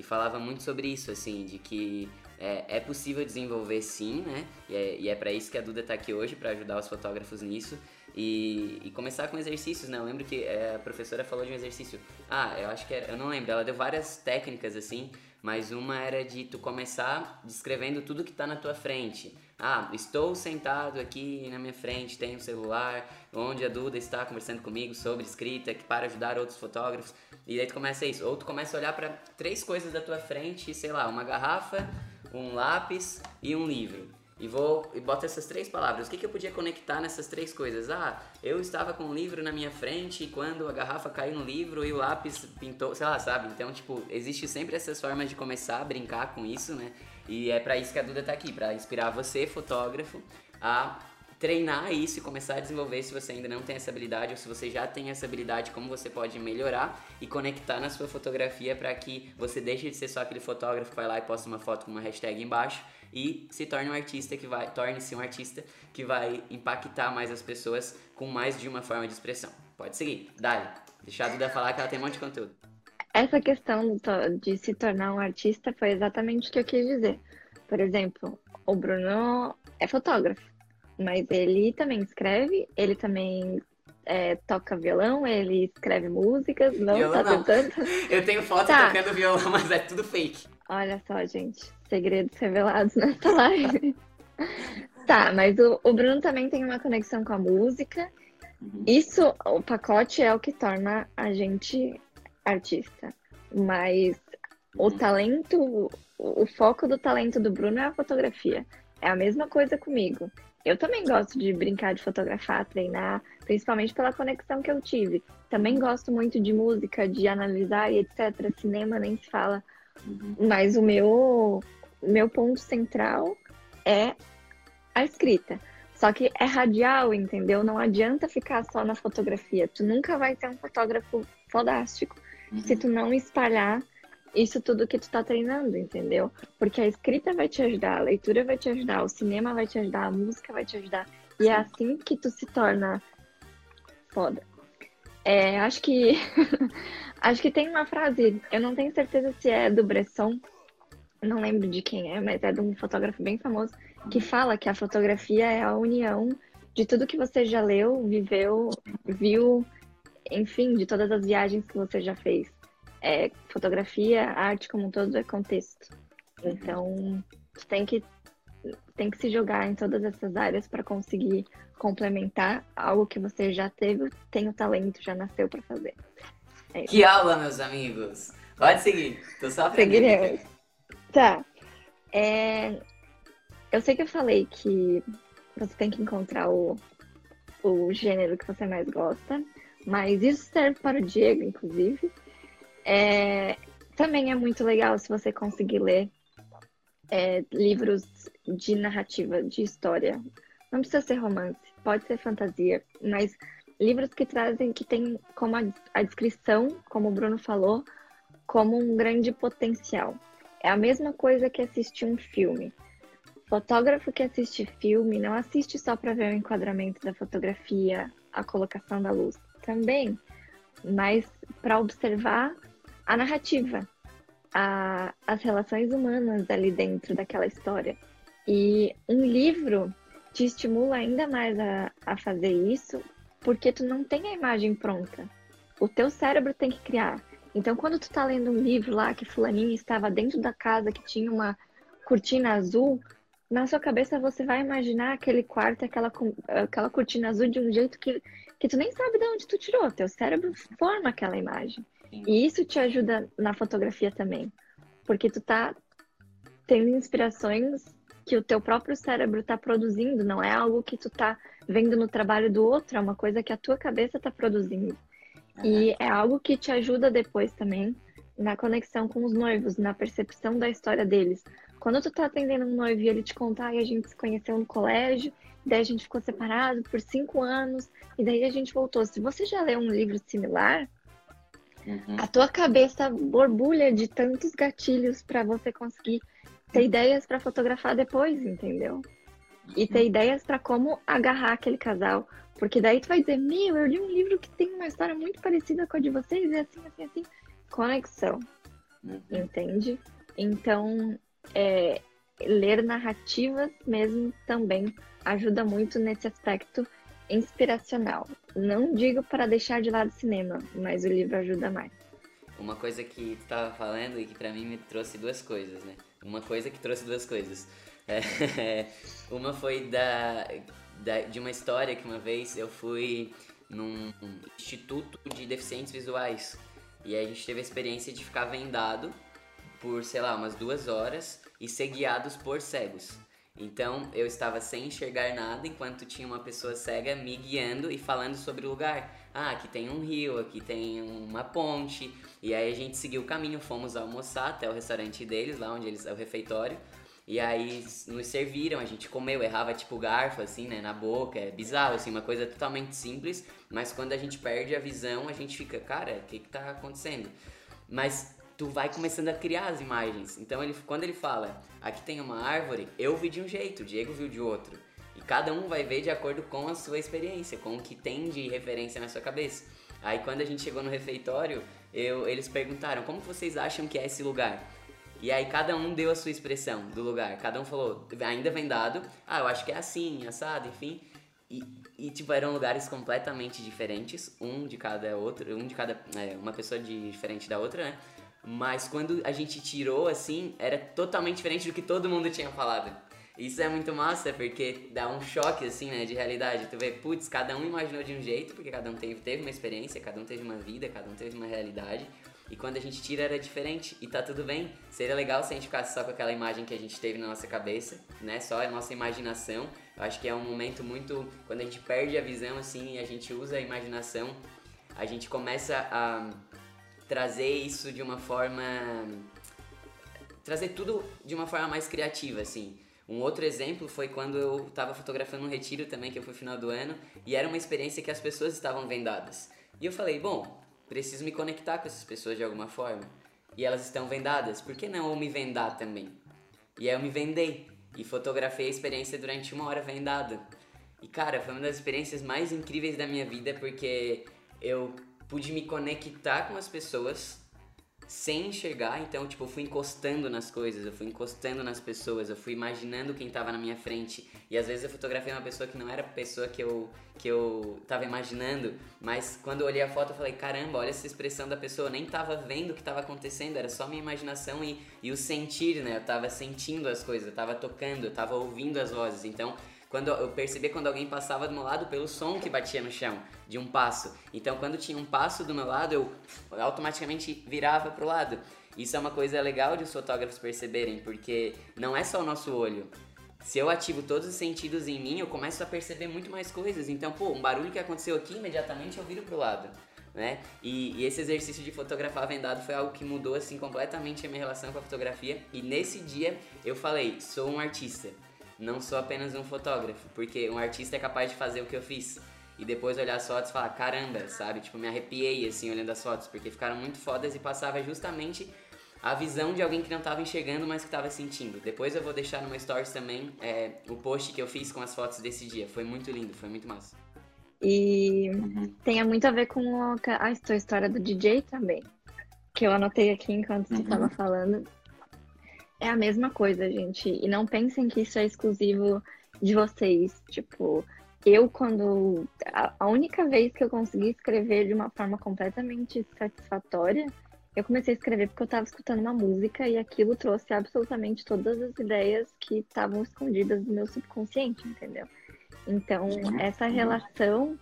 e falava muito sobre isso, assim, de que é, é possível desenvolver sim, né? E é, é para isso que a Duda está aqui hoje, para ajudar os fotógrafos nisso. E, e, começar com exercícios, né? Eu lembro que é, a professora falou de um exercício. Ah, eu acho que era, eu não lembro, ela deu várias técnicas assim, mas uma era de tu começar descrevendo tudo que está na tua frente. Ah, estou sentado aqui na minha frente, tenho um celular, onde a Duda está conversando comigo sobre escrita, que para ajudar outros fotógrafos. E daí tu começa isso. Ou tu começa a olhar para três coisas da tua frente, sei lá, uma garrafa, um lápis e um livro. E vou e boto essas três palavras. O que, que eu podia conectar nessas três coisas? Ah, eu estava com um livro na minha frente e quando a garrafa caiu no livro e o lápis pintou, sei lá, sabe? Então, tipo, existe sempre essas formas de começar a brincar com isso, né? E é para isso que a Duda tá aqui, para inspirar você, fotógrafo, a treinar isso e começar a desenvolver se você ainda não tem essa habilidade ou se você já tem essa habilidade, como você pode melhorar e conectar na sua fotografia para que você deixe de ser só aquele fotógrafo que vai lá e posta uma foto com uma hashtag embaixo e se torne um artista que vai torne-se um artista que vai impactar mais as pessoas com mais de uma forma de expressão. Pode seguir. Dali. Deixar a Duda falar que ela tem um monte de conteúdo. Essa questão de se tornar um artista foi exatamente o que eu quis dizer. Por exemplo, o Bruno é fotógrafo mas ele também escreve, ele também é, toca violão, ele escreve músicas, não violão tá tentando. Eu tenho foto tá. tocando violão, mas é tudo fake. Olha só, gente, segredos revelados nessa live. tá, mas o, o, Bruno também tem uma conexão com a música. Uhum. Isso, o pacote é o que torna a gente artista. Mas o talento, o, foco do talento do Bruno é a fotografia. É a mesma coisa comigo. Eu também gosto de brincar de fotografar, treinar, principalmente pela conexão que eu tive. Também gosto muito de música, de analisar e etc. Cinema nem se fala. Uhum. Mas o meu, meu ponto central é a escrita. Só que é radial, entendeu? Não adianta ficar só na fotografia. Tu nunca vai ser um fotógrafo fodástico. Se tu não espalhar isso tudo que tu tá treinando, entendeu? Porque a escrita vai te ajudar, a leitura vai te ajudar, o cinema vai te ajudar, a música vai te ajudar. E é assim que tu se torna foda. É, acho que acho que tem uma frase, eu não tenho certeza se é do Bresson, não lembro de quem é, mas é de um fotógrafo bem famoso que fala que a fotografia é a união de tudo que você já leu, viveu, viu, enfim, de todas as viagens que você já fez é, fotografia, arte como um todo é contexto. Então, tem que, tem que se jogar em todas essas áreas para conseguir complementar algo que você já teve, tem o talento, já nasceu para fazer. É que aula, meus amigos! Pode seguir, tô só aprendendo. Seguiremos. Tá. É, eu sei que eu falei que você tem que encontrar o, o gênero que você mais gosta, mas isso serve para o Diego, inclusive. É, também é muito legal se você conseguir ler é, livros de narrativa, de história. Não precisa ser romance, pode ser fantasia, mas livros que trazem, que tem como a, a descrição, como o Bruno falou, como um grande potencial. É a mesma coisa que assistir um filme. Fotógrafo que assiste filme não assiste só para ver o enquadramento da fotografia, a colocação da luz, também, mas para observar a narrativa, a, as relações humanas ali dentro daquela história. E um livro te estimula ainda mais a, a fazer isso, porque tu não tem a imagem pronta. O teu cérebro tem que criar. Então, quando tu tá lendo um livro lá que fulaninho estava dentro da casa que tinha uma cortina azul, na sua cabeça você vai imaginar aquele quarto, aquela, aquela cortina azul de um jeito que, que tu nem sabe de onde tu tirou. Teu cérebro forma aquela imagem. E isso te ajuda na fotografia também, porque tu tá tendo inspirações que o teu próprio cérebro tá produzindo, não é algo que tu tá vendo no trabalho do outro, é uma coisa que a tua cabeça tá produzindo. Uhum. E é algo que te ajuda depois também na conexão com os noivos, na percepção da história deles. Quando tu tá atendendo um noivo e ele te contar e a gente se conheceu no colégio, daí a gente ficou separado por cinco anos, e daí a gente voltou. Se você já leu um livro similar, Uhum. A tua cabeça borbulha de tantos gatilhos para você conseguir ter ideias para fotografar depois, entendeu? E ter ideias para como agarrar aquele casal. Porque daí tu vai dizer, meu, eu li um livro que tem uma história muito parecida com a de vocês, e assim, assim, assim. Conexão. Uhum. Entende? Então, é, ler narrativas mesmo também ajuda muito nesse aspecto inspiracional. Não digo para deixar de lado cinema, mas o livro ajuda mais. Uma coisa que tu estava falando e que para mim me trouxe duas coisas, né? Uma coisa que trouxe duas coisas. É, uma foi da, da, de uma história que uma vez eu fui num instituto de deficientes visuais e a gente teve a experiência de ficar vendado por, sei lá, umas duas horas e ser guiados por cegos. Então eu estava sem enxergar nada enquanto tinha uma pessoa cega me guiando e falando sobre o lugar. Ah, aqui tem um rio, aqui tem uma ponte. E aí a gente seguiu o caminho, fomos almoçar até o restaurante deles, lá onde eles é o refeitório. E aí nos serviram, a gente comeu, errava tipo garfo assim, né, na boca, é bizarro assim, uma coisa totalmente simples, mas quando a gente perde a visão, a gente fica, cara, o que que tá acontecendo? Mas tu vai começando a criar as imagens. Então ele quando ele fala, aqui tem uma árvore, eu vi de um jeito, o Diego viu de outro. E cada um vai ver de acordo com a sua experiência, com o que tem de referência na sua cabeça. Aí quando a gente chegou no refeitório, eu, eles perguntaram, como vocês acham que é esse lugar? E aí cada um deu a sua expressão do lugar. Cada um falou, ainda vendado, ah, eu acho que é assim, assado, enfim. E, e tipo, eram lugares completamente diferentes, um de cada outro, um de cada. É, uma pessoa de, diferente da outra, né? Mas quando a gente tirou assim, era totalmente diferente do que todo mundo tinha falado. Isso é muito massa, porque dá um choque, assim, né, de realidade. Tu vê, putz, cada um imaginou de um jeito, porque cada um teve, teve uma experiência, cada um teve uma vida, cada um teve uma realidade. E quando a gente tira era diferente. E tá tudo bem. Seria legal se a gente ficasse só com aquela imagem que a gente teve na nossa cabeça, né? Só a nossa imaginação. Eu acho que é um momento muito. Quando a gente perde a visão, assim, e a gente usa a imaginação, a gente começa a trazer isso de uma forma. trazer tudo de uma forma mais criativa, assim. Um outro exemplo foi quando eu estava fotografando um retiro também, que eu fui no final do ano, e era uma experiência que as pessoas estavam vendadas. E eu falei, bom, preciso me conectar com essas pessoas de alguma forma. E elas estão vendadas, por que não eu me vendar também? E aí eu me vendei e fotografei a experiência durante uma hora vendado. E cara, foi uma das experiências mais incríveis da minha vida porque eu pude me conectar com as pessoas sem enxergar, então, tipo, eu fui encostando nas coisas, eu fui encostando nas pessoas, eu fui imaginando quem tava na minha frente. E às vezes eu fotografei uma pessoa que não era a pessoa que eu, que eu tava imaginando, mas quando eu olhei a foto eu falei, caramba, olha essa expressão da pessoa, eu nem tava vendo o que tava acontecendo, era só minha imaginação e, e o sentir, né? Eu tava sentindo as coisas, eu tava tocando, eu tava ouvindo as vozes. Então, quando eu percebia quando alguém passava do meu lado pelo som que batia no chão de um passo. Então, quando tinha um passo do meu lado, eu automaticamente virava pro lado. Isso é uma coisa legal de os fotógrafos perceberem, porque não é só o nosso olho. Se eu ativo todos os sentidos em mim, eu começo a perceber muito mais coisas. Então, pô, um barulho que aconteceu aqui, imediatamente eu viro pro lado. Né? E, e, esse exercício de fotografar vendado foi algo que mudou assim completamente a minha relação com a fotografia. E nesse dia eu falei, sou um artista não sou apenas um fotógrafo, porque um artista é capaz de fazer o que eu fiz. E depois olhar as fotos e falar, caramba, sabe? Tipo, me arrepiei assim olhando as fotos, porque ficaram muito fodas e passava justamente a visão de alguém que não estava enxergando, mas que estava sentindo. Depois eu vou deixar no meu stories também é, o post que eu fiz com as fotos desse dia. Foi muito lindo, foi muito massa. E tem muito a ver com a, a sua história do DJ também, que eu anotei aqui enquanto você estava uhum. falando. É a mesma coisa, gente. E não pensem que isso é exclusivo de vocês. Tipo, eu quando. A única vez que eu consegui escrever de uma forma completamente satisfatória, eu comecei a escrever porque eu estava escutando uma música e aquilo trouxe absolutamente todas as ideias que estavam escondidas do meu subconsciente, entendeu? Então, essa relação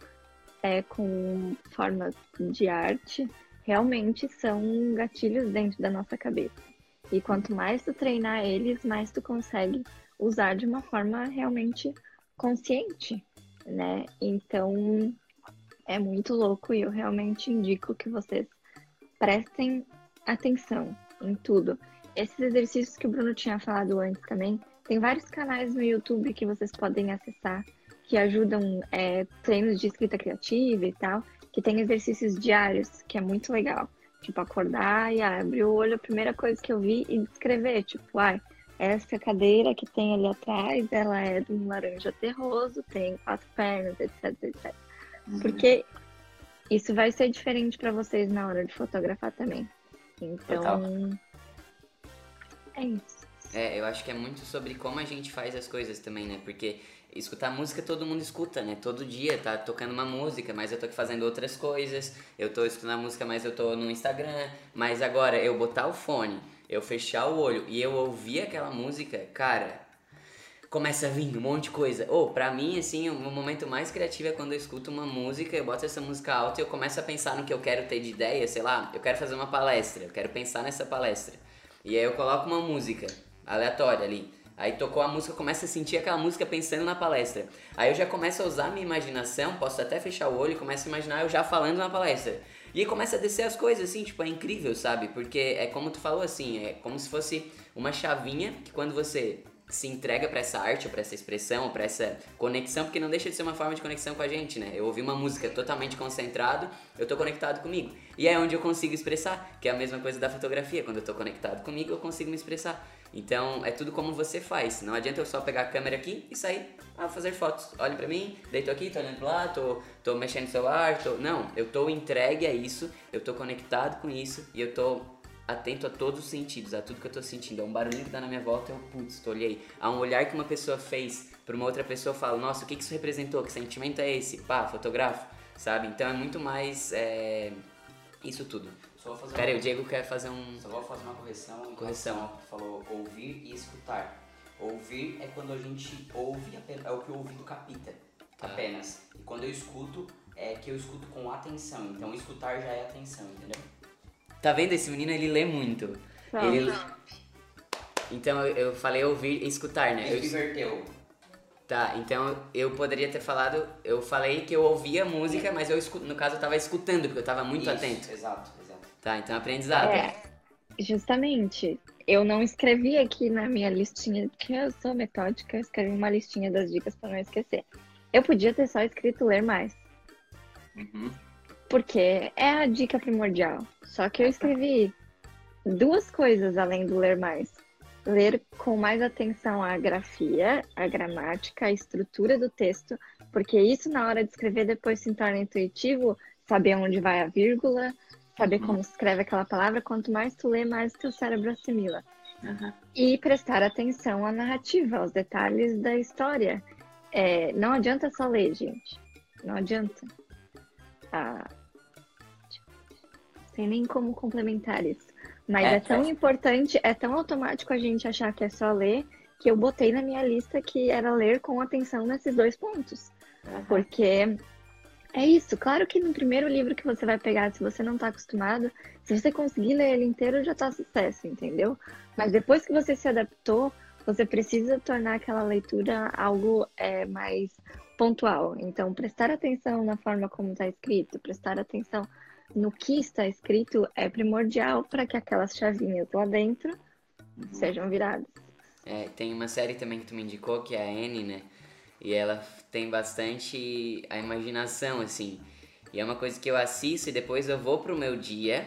é, com formas de arte realmente são gatilhos dentro da nossa cabeça. E quanto mais tu treinar eles, mais tu consegue usar de uma forma realmente consciente, né? Então é muito louco e eu realmente indico que vocês prestem atenção em tudo. Esses exercícios que o Bruno tinha falado antes também, tem vários canais no YouTube que vocês podem acessar que ajudam é, treinos de escrita criativa e tal, que tem exercícios diários, que é muito legal. Tipo, acordar e abrir o olho, a primeira coisa que eu vi e descrever, tipo, ai, essa cadeira que tem ali atrás, ela é de um laranja terroso, tem quatro pernas, etc, etc. Uhum. Porque isso vai ser diferente para vocês na hora de fotografar também. Então, Total. é isso. É, eu acho que é muito sobre como a gente faz as coisas também, né? Porque escutar música todo mundo escuta, né? Todo dia tá tocando uma música, mas eu tô aqui fazendo outras coisas. Eu tô escutando música, mas eu tô no Instagram. Mas agora eu botar o fone, eu fechar o olho e eu ouvir aquela música, cara, começa a vir um monte de coisa. Ou, oh, pra mim, assim, o momento mais criativo é quando eu escuto uma música, eu boto essa música alta e eu começo a pensar no que eu quero ter de ideia, sei lá, eu quero fazer uma palestra, eu quero pensar nessa palestra. E aí eu coloco uma música aleatória ali. Aí tocou a música, eu começo a sentir aquela música pensando na palestra. Aí eu já começo a usar minha imaginação, posso até fechar o olho e começo a imaginar eu já falando na palestra. E aí começa a descer as coisas, assim, tipo, é incrível, sabe? Porque é como tu falou, assim, é como se fosse uma chavinha que quando você se entrega para essa arte, para essa expressão, para essa conexão, porque não deixa de ser uma forma de conexão com a gente, né? Eu ouvi uma música totalmente concentrado, eu tô conectado comigo. E é onde eu consigo expressar, que é a mesma coisa da fotografia. Quando eu tô conectado comigo, eu consigo me expressar. Então, é tudo como você faz. Não adianta eu só pegar a câmera aqui e sair a fazer fotos. Olhem para mim, deito aqui, tô olhando lá, tô, tô mexendo no celular, tô... Não, eu tô entregue a isso, eu tô conectado com isso e eu tô atento a todos os sentidos, a tudo que eu tô sentindo. É um barulhinho que tá na minha volta, eu, putz, tô olhei. Há um olhar que uma pessoa fez para uma outra pessoa, eu falo, nossa, o que, que isso representou? Que sentimento é esse? Pá, fotografo, sabe? Então é muito mais é, isso tudo. Só vou fazer Pera aí, uma, o Diego quer fazer um... só vou fazer uma correção. Correção. Tu falou ouvir e escutar. Ouvir é quando a gente ouve, apenas, é o que eu ouvi do capita, Tá. apenas. E quando eu escuto, é que eu escuto com atenção. Então escutar já é atenção, entendeu? Tá vendo? Esse menino, ele lê muito. Não. Ele... Então eu, eu falei ouvir e escutar, né? Ele Eu- inverteu. Tá, então eu poderia ter falado, eu falei que eu ouvia música, mas eu escu- no caso eu tava escutando, porque eu tava muito Isso, atento. Exato, exato. Tá, então aprendizado. É, justamente. Eu não escrevi aqui na minha listinha, porque eu sou metódica, eu escrevi uma listinha das dicas para não esquecer. Eu podia ter só escrito ler mais, Uhum. Porque é a dica primordial. Só que eu escrevi duas coisas além do ler mais. Ler com mais atenção à grafia, à gramática, à estrutura do texto, porque isso na hora de escrever depois se torna intuitivo, saber onde vai a vírgula, saber como se escreve aquela palavra, quanto mais tu lê, mais teu cérebro assimila. Uhum. E prestar atenção à narrativa, aos detalhes da história. É, não adianta só ler, gente. Não adianta. Ah, nem como complementar isso. Mas É, é, tão é. importante, é tão automático a gente achar que é só ler, que eu botei na minha lista que era ler com atenção nesses dois pontos. Porque é isso. Claro que no primeiro livro que você vai pegar, se você não está acostumado, se você conseguir ler ele inteiro, já tá sucesso, entendeu? Mas depois que você se adaptou, você precisa tornar aquela leitura algo é, mais pontual. Então, prestar atenção na forma como está escrito, prestar atenção no que está escrito é primordial para que aquelas chavinhas lá dentro sejam viradas. É, tem uma série também que tu me indicou, que é a Anne, né? E ela tem bastante a imaginação, assim. E é uma coisa que eu assisto e depois eu vou pro meu dia,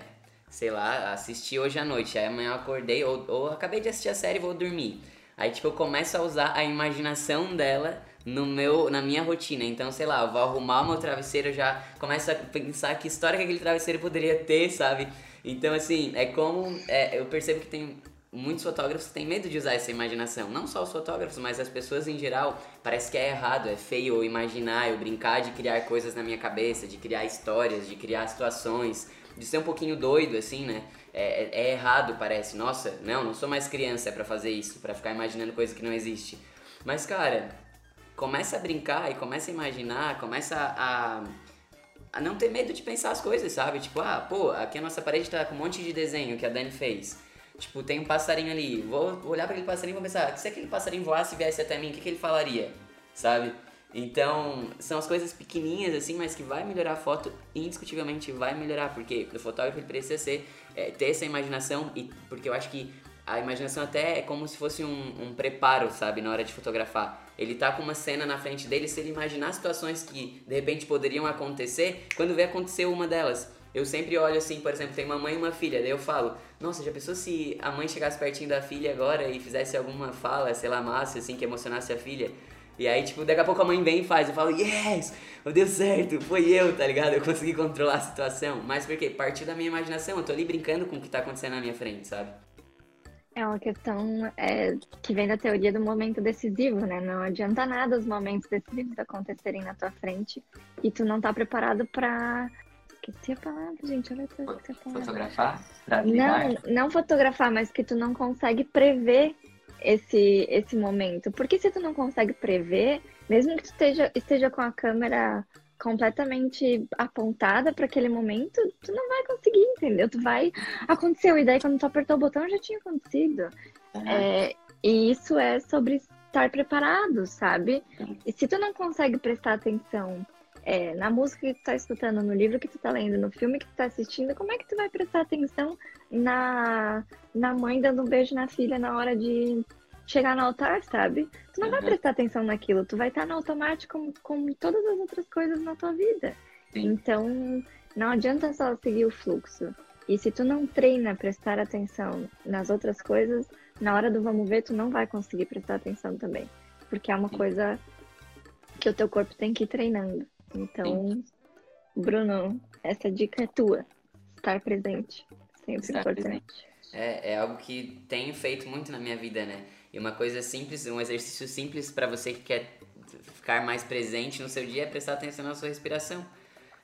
sei lá, assistir hoje à noite. Aí amanhã eu acordei, ou, ou acabei de assistir a série e vou dormir. Aí, tipo, eu começo a usar a imaginação dela no meu, na minha rotina. Então, sei lá, eu vou arrumar o meu travesseiro, já começo a pensar que história que aquele travesseiro poderia ter, sabe? Então, assim, é como. é, eu percebo que tem muitos fotógrafos têm medo de usar essa imaginação. Não só os fotógrafos, mas as pessoas em geral. Parece que é errado, é feio eu imaginar, eu brincar de criar coisas na minha cabeça, de criar histórias, de criar situações, de ser um pouquinho doido, assim, né? É, é- é errado, parece. Nossa, não, não sou mais criança pra fazer isso, pra ficar imaginando coisa que não existe. Mas, cara, começa a brincar e começa a imaginar, começa a, a não ter medo de pensar as coisas, sabe? Tipo, ah, pô, aqui a nossa parede tá com um monte de desenho que a Dani fez. Tipo, tem um passarinho ali. Vou olhar pra aquele passarinho e vou pensar, se aquele passarinho voasse e viesse até mim, o que, que ele falaria? Sabe? Então, são as coisas pequenininhas assim, mas que vai melhorar a foto, indiscutivelmente vai melhorar, porque o fotógrafo ele precisa ser, é, ter essa imaginação, e porque eu acho que a imaginação até é como se fosse um, um preparo, sabe, na hora de fotografar. Ele tá com uma cena na frente dele, se ele imaginar situações que de repente poderiam acontecer, quando vê acontecer uma delas. Eu sempre olho assim, por exemplo, tem uma mãe e uma filha, daí eu falo, nossa, já pensou se a mãe chegasse pertinho da filha agora e fizesse alguma fala, sei lá, massa, assim, que emocionasse a filha? E aí, tipo, daqui a pouco a mãe vem e faz, eu falo, yes, deu certo, foi eu, tá ligado? Eu consegui controlar a situação. Mas porque partiu da minha imaginação, eu tô ali brincando com o que tá acontecendo na minha frente, sabe? É uma questão é, que vem da teoria do momento decisivo, né? Não adianta nada os momentos decisivos acontecerem na tua frente e tu não tá preparado pra. Esqueci a palavra, gente. Olha só, esqueci a palavra. Fotografar? Não, não fotografar, mas que tu não consegue prever esse, esse momento. Porque se tu não consegue prever, mesmo que tu esteja, esteja com a câmera completamente apontada para aquele momento, tu não vai conseguir, entendeu? Tu vai. Aconteceu, e daí quando tu apertou o botão já tinha acontecido. Uhum. É, e isso é sobre estar preparado, sabe? E se tu não consegue prestar atenção é, na música que tu tá escutando, no livro que tu tá lendo, no filme que tu tá assistindo, como é que tu vai prestar atenção na, na mãe dando um beijo na filha na hora de chegar no altar, sabe? Tu não uhum. vai prestar atenção naquilo, tu vai estar no automático como, como todas as outras coisas na tua vida. Sim. Então, não adianta só seguir o fluxo. E se tu não treina prestar atenção nas outras coisas, na hora do vamos ver, tu não vai conseguir prestar atenção também. Porque é uma Sim. coisa que o teu corpo tem que ir treinando. Então, Sim. Bruno, essa dica é tua. Estar presente. Sempre Estar importante. Presente. É, é algo que tenho feito muito na minha vida, né? E uma coisa simples, um exercício simples para você que quer ficar mais presente no seu dia é prestar atenção na sua respiração.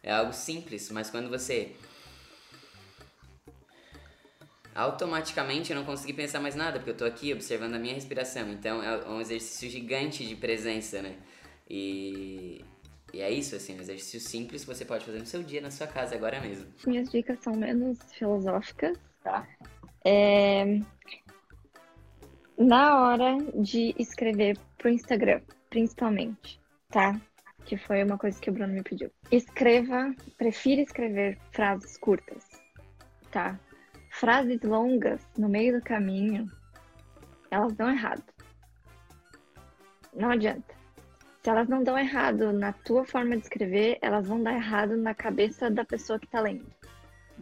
É algo simples, mas quando você automaticamente eu não consegui pensar mais nada, porque eu tô aqui observando a minha respiração. Então é um exercício gigante de presença, né? E, e é isso, assim, um exercício simples que você pode fazer no seu dia, na sua casa, agora mesmo. Minhas dicas são menos filosóficas, tá? É, na hora de escrever pro Instagram, principalmente, tá? Que foi uma coisa que o Bruno me pediu. Escreva, prefira escrever frases curtas, tá? Frases longas no meio do caminho, elas dão errado. Não adianta. Se elas não dão errado na tua forma de escrever, elas vão dar errado na cabeça da pessoa que tá lendo.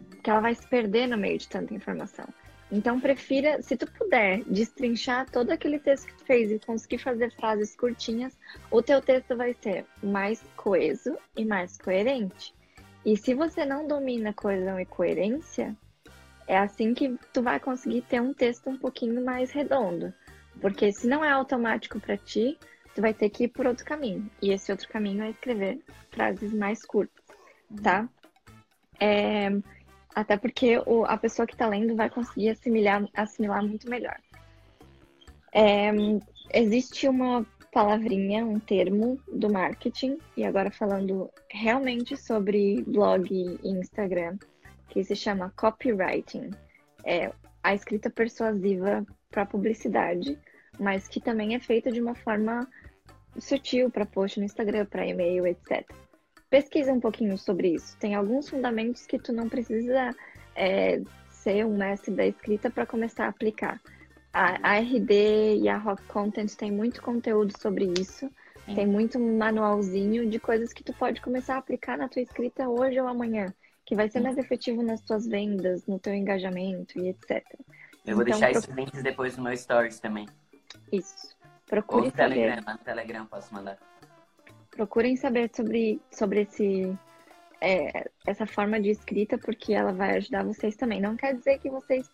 Porque ela vai se perder no meio de tanta informação. Então, prefira, se tu puder, destrinchar todo aquele texto que tu fez e conseguir fazer frases curtinhas, o teu texto vai ser mais coeso e mais coerente. E se você não domina coesão e coerência, é assim que tu vai conseguir ter um texto um pouquinho mais redondo. Porque se não é automático para ti, tu vai ter que ir por outro caminho. E esse outro caminho é escrever frases mais curtas, tá? É, até porque o, a pessoa que está lendo vai conseguir assimilar, assimilar muito melhor. É, existe uma palavrinha, um termo do marketing, e agora falando realmente sobre blog e Instagram, que se chama copywriting. É a escrita persuasiva para publicidade, mas que também é feita de uma forma sutil para post no Instagram, para e-mail, etc pesquisa um pouquinho sobre isso. Tem alguns fundamentos que tu não precisa é, ser um mestre da escrita para começar a aplicar. A, a, RD e a Rock Content tem muito conteúdo sobre isso. Tem muito manualzinho de coisas que tu pode começar a aplicar na tua escrita hoje ou amanhã, que vai ser mais efetivo nas tuas vendas, no teu engajamento e etc. Eu vou então, deixar pro... esses links depois no meu stories também. Isso. Procure ou no Telegram, no Telegram posso mandar procurem saber sobre, sobre esse, é, essa forma de escrita, porque ela vai ajudar vocês também. Não quer dizer que vocês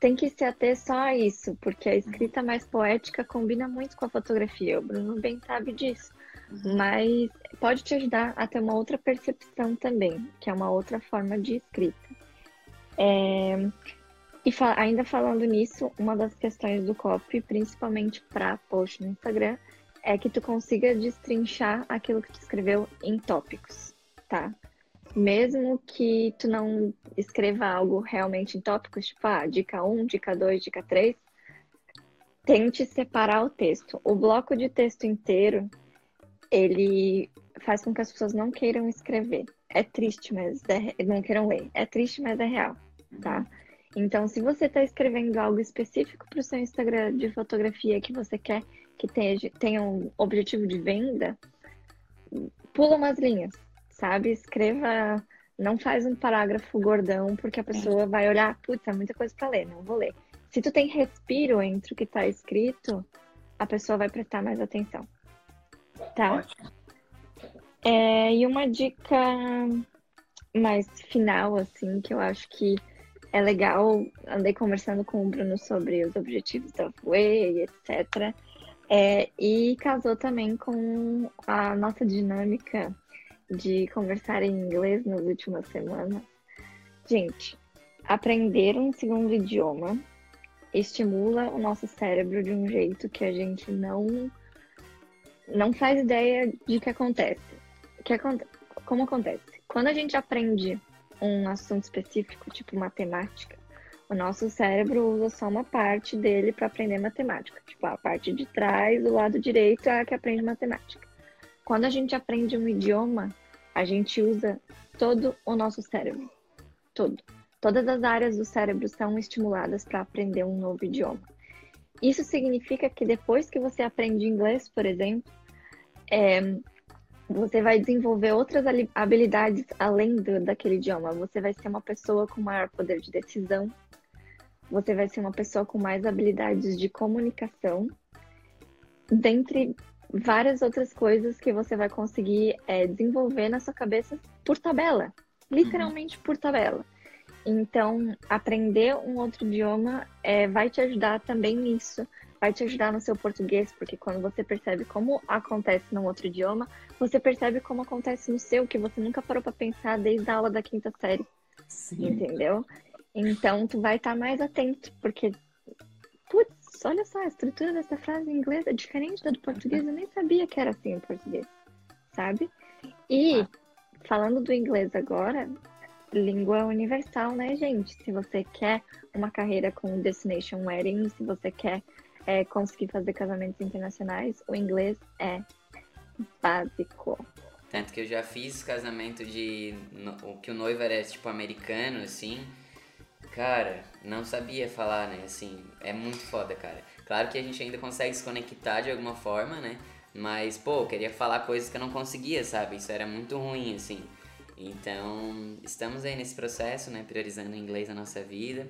têm que se ater só a isso, porque a escrita mais poética combina muito com a fotografia. O Bruno bem sabe disso. Uhum. Mas pode te ajudar a ter uma outra percepção também, que é uma outra forma de escrita. É, e fa ainda falando nisso, uma das questões do copy, principalmente para post no Instagram, é que tu consiga destrinchar aquilo que tu escreveu em tópicos, tá? Mesmo que tu não escreva algo realmente em tópicos, tipo, ah, dica 1, dica 2, dica 3, tente separar o texto. O bloco de texto inteiro, ele faz com que as pessoas não queiram escrever. É triste, mas é, não queiram ler. É triste, mas é real, tá? Então, se você está escrevendo algo específico para o seu Instagram de fotografia que você quer que tenha, tenha um objetivo de venda, pula umas linhas, sabe? Escreva, não faz um parágrafo gordão, porque a pessoa vai olhar, putz, é muita coisa para ler, não vou ler. Se tu tem respiro entre o que está escrito, a pessoa vai prestar mais atenção. Tá? É, e uma dica mais final, assim, que eu acho que é legal. Andei conversando com o Bruno sobre os objetivos da Way, etc. É, e casou também com a nossa dinâmica de conversar em inglês nas últimas semanas. Gente, aprender um segundo idioma estimula o nosso cérebro de um jeito que a gente não não faz ideia de que acontece. Que como acontece? Quando a gente aprende um assunto específico, tipo matemática, o nosso cérebro usa só uma parte dele para aprender matemática. Tipo, a parte de trás, o lado direito é a que aprende matemática. Quando a gente aprende um idioma, a gente usa todo o nosso cérebro. Todo. Todas as áreas do cérebro são estimuladas para aprender um novo idioma. Isso significa que depois que você aprende inglês, por exemplo, é, você vai desenvolver outras habilidades além do, daquele idioma. Você vai ser uma pessoa com maior poder de decisão. Você vai ser uma pessoa com mais habilidades de comunicação, dentre várias outras coisas que você vai conseguir é, desenvolver na sua cabeça por tabela, literalmente uhum. por tabela. Então, aprender um outro idioma é, vai te ajudar também nisso, vai te ajudar no seu português, porque quando você percebe como acontece num outro idioma, você percebe como acontece no seu, que você nunca parou para pensar desde a aula da quinta série. Sim. Entendeu? Então, tu vai estar tá mais atento, porque, putz, olha só, a estrutura dessa frase em inglês é diferente da do português, eu nem sabia que era assim em português, sabe? E, ah. falando do inglês agora, língua universal, né, gente? Se você quer uma carreira com destination wedding, se você quer é, conseguir fazer casamentos internacionais, o inglês é básico. Tanto que eu já fiz casamento de. o que o noivo era tipo americano, assim. Cara, não sabia falar, né? Assim, é muito foda, cara. Claro que a gente ainda consegue se conectar de alguma forma, né? Mas, pô, eu queria falar coisas que eu não conseguia, sabe? Isso era muito ruim, assim. Então, estamos aí nesse processo, né? Priorizando o inglês na nossa vida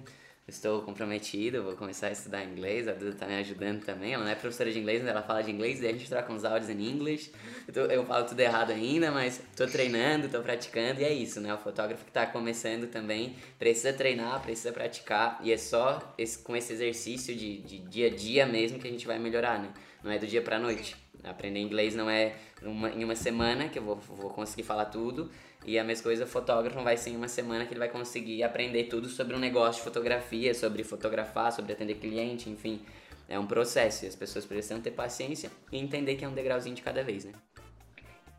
estou comprometido, vou começar a estudar inglês, a Duda tá me ajudando também. Ela não é professora de inglês, mas ela fala de inglês, daí a gente troca uns áudios em inglês. Eu, eu falo tudo errado ainda, mas tô treinando, tô praticando e é isso, né? O fotógrafo que tá começando também precisa treinar, precisa praticar e é só esse, com esse exercício de, de dia a dia mesmo que a gente vai melhorar, né? Não é do dia pra noite. Aprender inglês não é uma, em uma semana que eu vou, vou conseguir falar tudo, e a mesma coisa, o fotógrafo não vai ser em uma semana que ele vai conseguir aprender tudo sobre um negócio de fotografia, sobre fotografar, sobre atender cliente, enfim. É um processo e as pessoas precisam ter paciência e entender que é um degrauzinho de cada vez, né?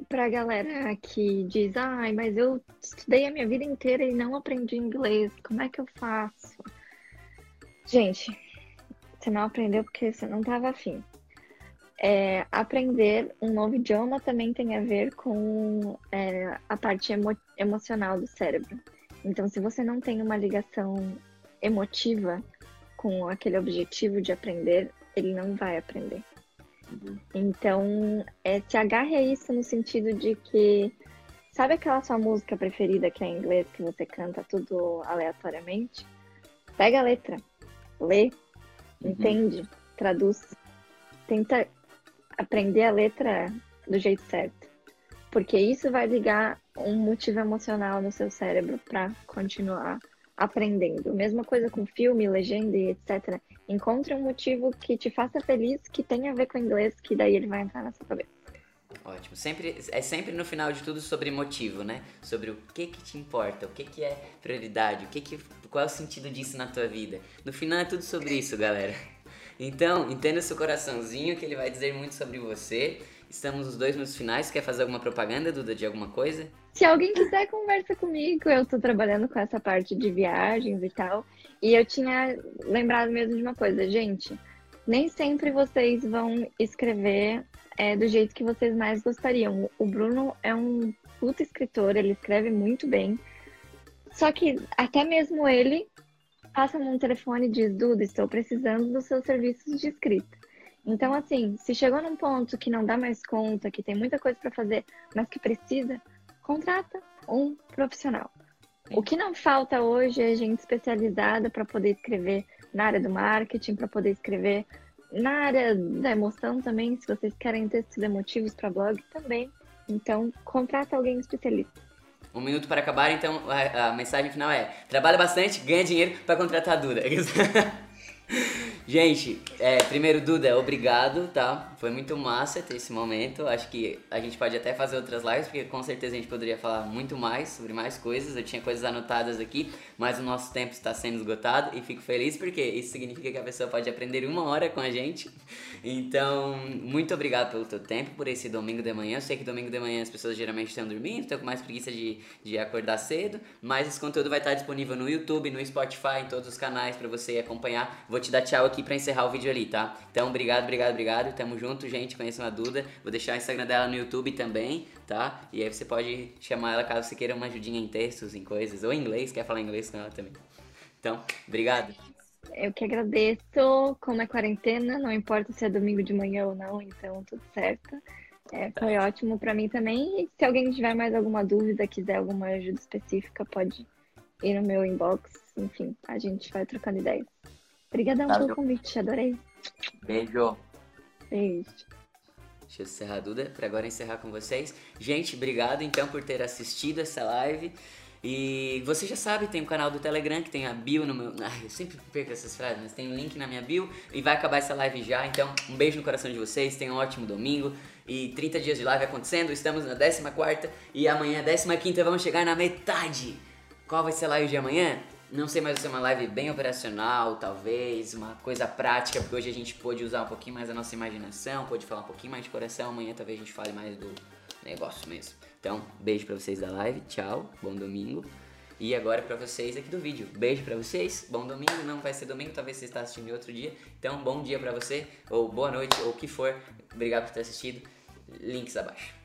Pra galera que diz, ai, mas eu estudei a minha vida inteira e não aprendi inglês, como é que eu faço? Gente, você não aprendeu porque você não estava afim é, aprender um novo idioma também tem a ver com é, a parte emo emocional do cérebro. Então, se você não tem uma ligação emotiva com aquele objetivo de aprender, ele não vai aprender. Uhum. Então, é, se agarre a isso no sentido de que, sabe aquela sua música preferida que é em inglês, que você canta tudo aleatoriamente? Pega a letra, lê, uhum. entende, traduz, tenta aprender a letra do jeito certo. Porque isso vai ligar um motivo emocional no seu cérebro para continuar aprendendo. Mesma coisa com filme, legenda e etc. Encontre um motivo que te faça feliz, que tenha a ver com inglês, que daí ele vai entrar na sua cabeça. Ótimo. Sempre, é sempre no final de tudo sobre motivo, né? Sobre o que que te importa, o que que é prioridade, o que que, qual é o sentido disso na tua vida. No final é tudo sobre isso, galera. Então, entenda seu coraçãozinho que ele vai dizer muito sobre você. Estamos nos dois minutos finais. Quer fazer alguma propaganda, Duda, de alguma coisa? Se alguém quiser, conversa comigo. Eu estou trabalhando com essa parte de viagens e tal. E eu tinha lembrado mesmo de uma coisa, gente. Nem sempre vocês vão escrever é, do jeito que vocês mais gostariam. O Bruno é um puta escritor, ele escreve muito bem. Só que até mesmo ele passa num telefone e diz, Duda, estou precisando dos seus serviços de escrita. Então, assim, se chegou num ponto que não dá mais conta, que tem muita coisa para fazer, mas que precisa, contrata um profissional. O que não falta hoje é gente especializada para poder escrever na área do marketing, para poder escrever na área da emoção também, se vocês querem textos emotivos para blog também. Então, contrata alguém especialista. Um minuto para acabar, então a, a mensagem final é: trabalha bastante, ganha dinheiro para contratar a Duda. Gente, é, primeiro, Duda, obrigado, tá? Foi muito massa ter esse momento. Acho que a gente pode até fazer outras lives, porque com certeza a gente poderia falar muito mais sobre mais coisas. Eu tinha coisas anotadas aqui, mas o nosso tempo está sendo esgotado e fico feliz porque isso significa que a pessoa pode aprender uma hora com a gente. Então, muito obrigado pelo teu tempo, por esse domingo de manhã. Eu sei que domingo de manhã as pessoas geralmente estão dormindo, estão com mais preguiça de, de acordar cedo, mas esse conteúdo vai estar disponível no YouTube, no Spotify, em todos os canais para você acompanhar. Vou te dar tchau aqui pra encerrar o vídeo ali, tá? Então, obrigado, obrigado, obrigado. Tamo junto, gente. Conheçam a Duda. Vou deixar o Instagram dela no YouTube também, tá? E aí você pode chamar ela caso você queira uma ajudinha em textos, em coisas. Ou em inglês, quer falar inglês com ela também. Então, obrigado. Eu que agradeço. Como é quarentena, não importa se é domingo de manhã ou não, então tudo certo. É, foi ótimo para mim também. E se alguém tiver mais alguma dúvida, quiser alguma ajuda específica, pode ir no meu inbox. Enfim, a gente vai trocando ideias. Obrigadão Valeu. pelo convite, adorei. Beijo. Beijo. Deixa eu encerrar Duda, para agora encerrar com vocês. Gente, obrigado então por ter assistido essa live. E você já sabe, tem o canal do Telegram que tem a bio no meu. Ai, eu sempre perco essas frases, mas tem um link na minha bio e vai acabar essa live já. Então, um beijo no coração de vocês, tenham um ótimo domingo e 30 dias de live acontecendo. Estamos na 14 e amanhã, 15, vamos chegar na metade. Qual vai ser a live de amanhã? Não sei, mas vai ser uma live bem operacional, talvez, uma coisa prática, porque hoje a gente pôde usar um pouquinho mais a nossa imaginação, pôde falar um pouquinho mais de coração, amanhã talvez a gente fale mais do negócio mesmo. Então, beijo pra vocês da live, tchau, bom domingo. E agora pra vocês aqui do vídeo. Beijo pra vocês, bom domingo, não vai ser domingo, talvez você está assistindo outro dia. Então, bom dia pra você, ou boa noite, ou o que for. Obrigado por ter assistido. Links abaixo.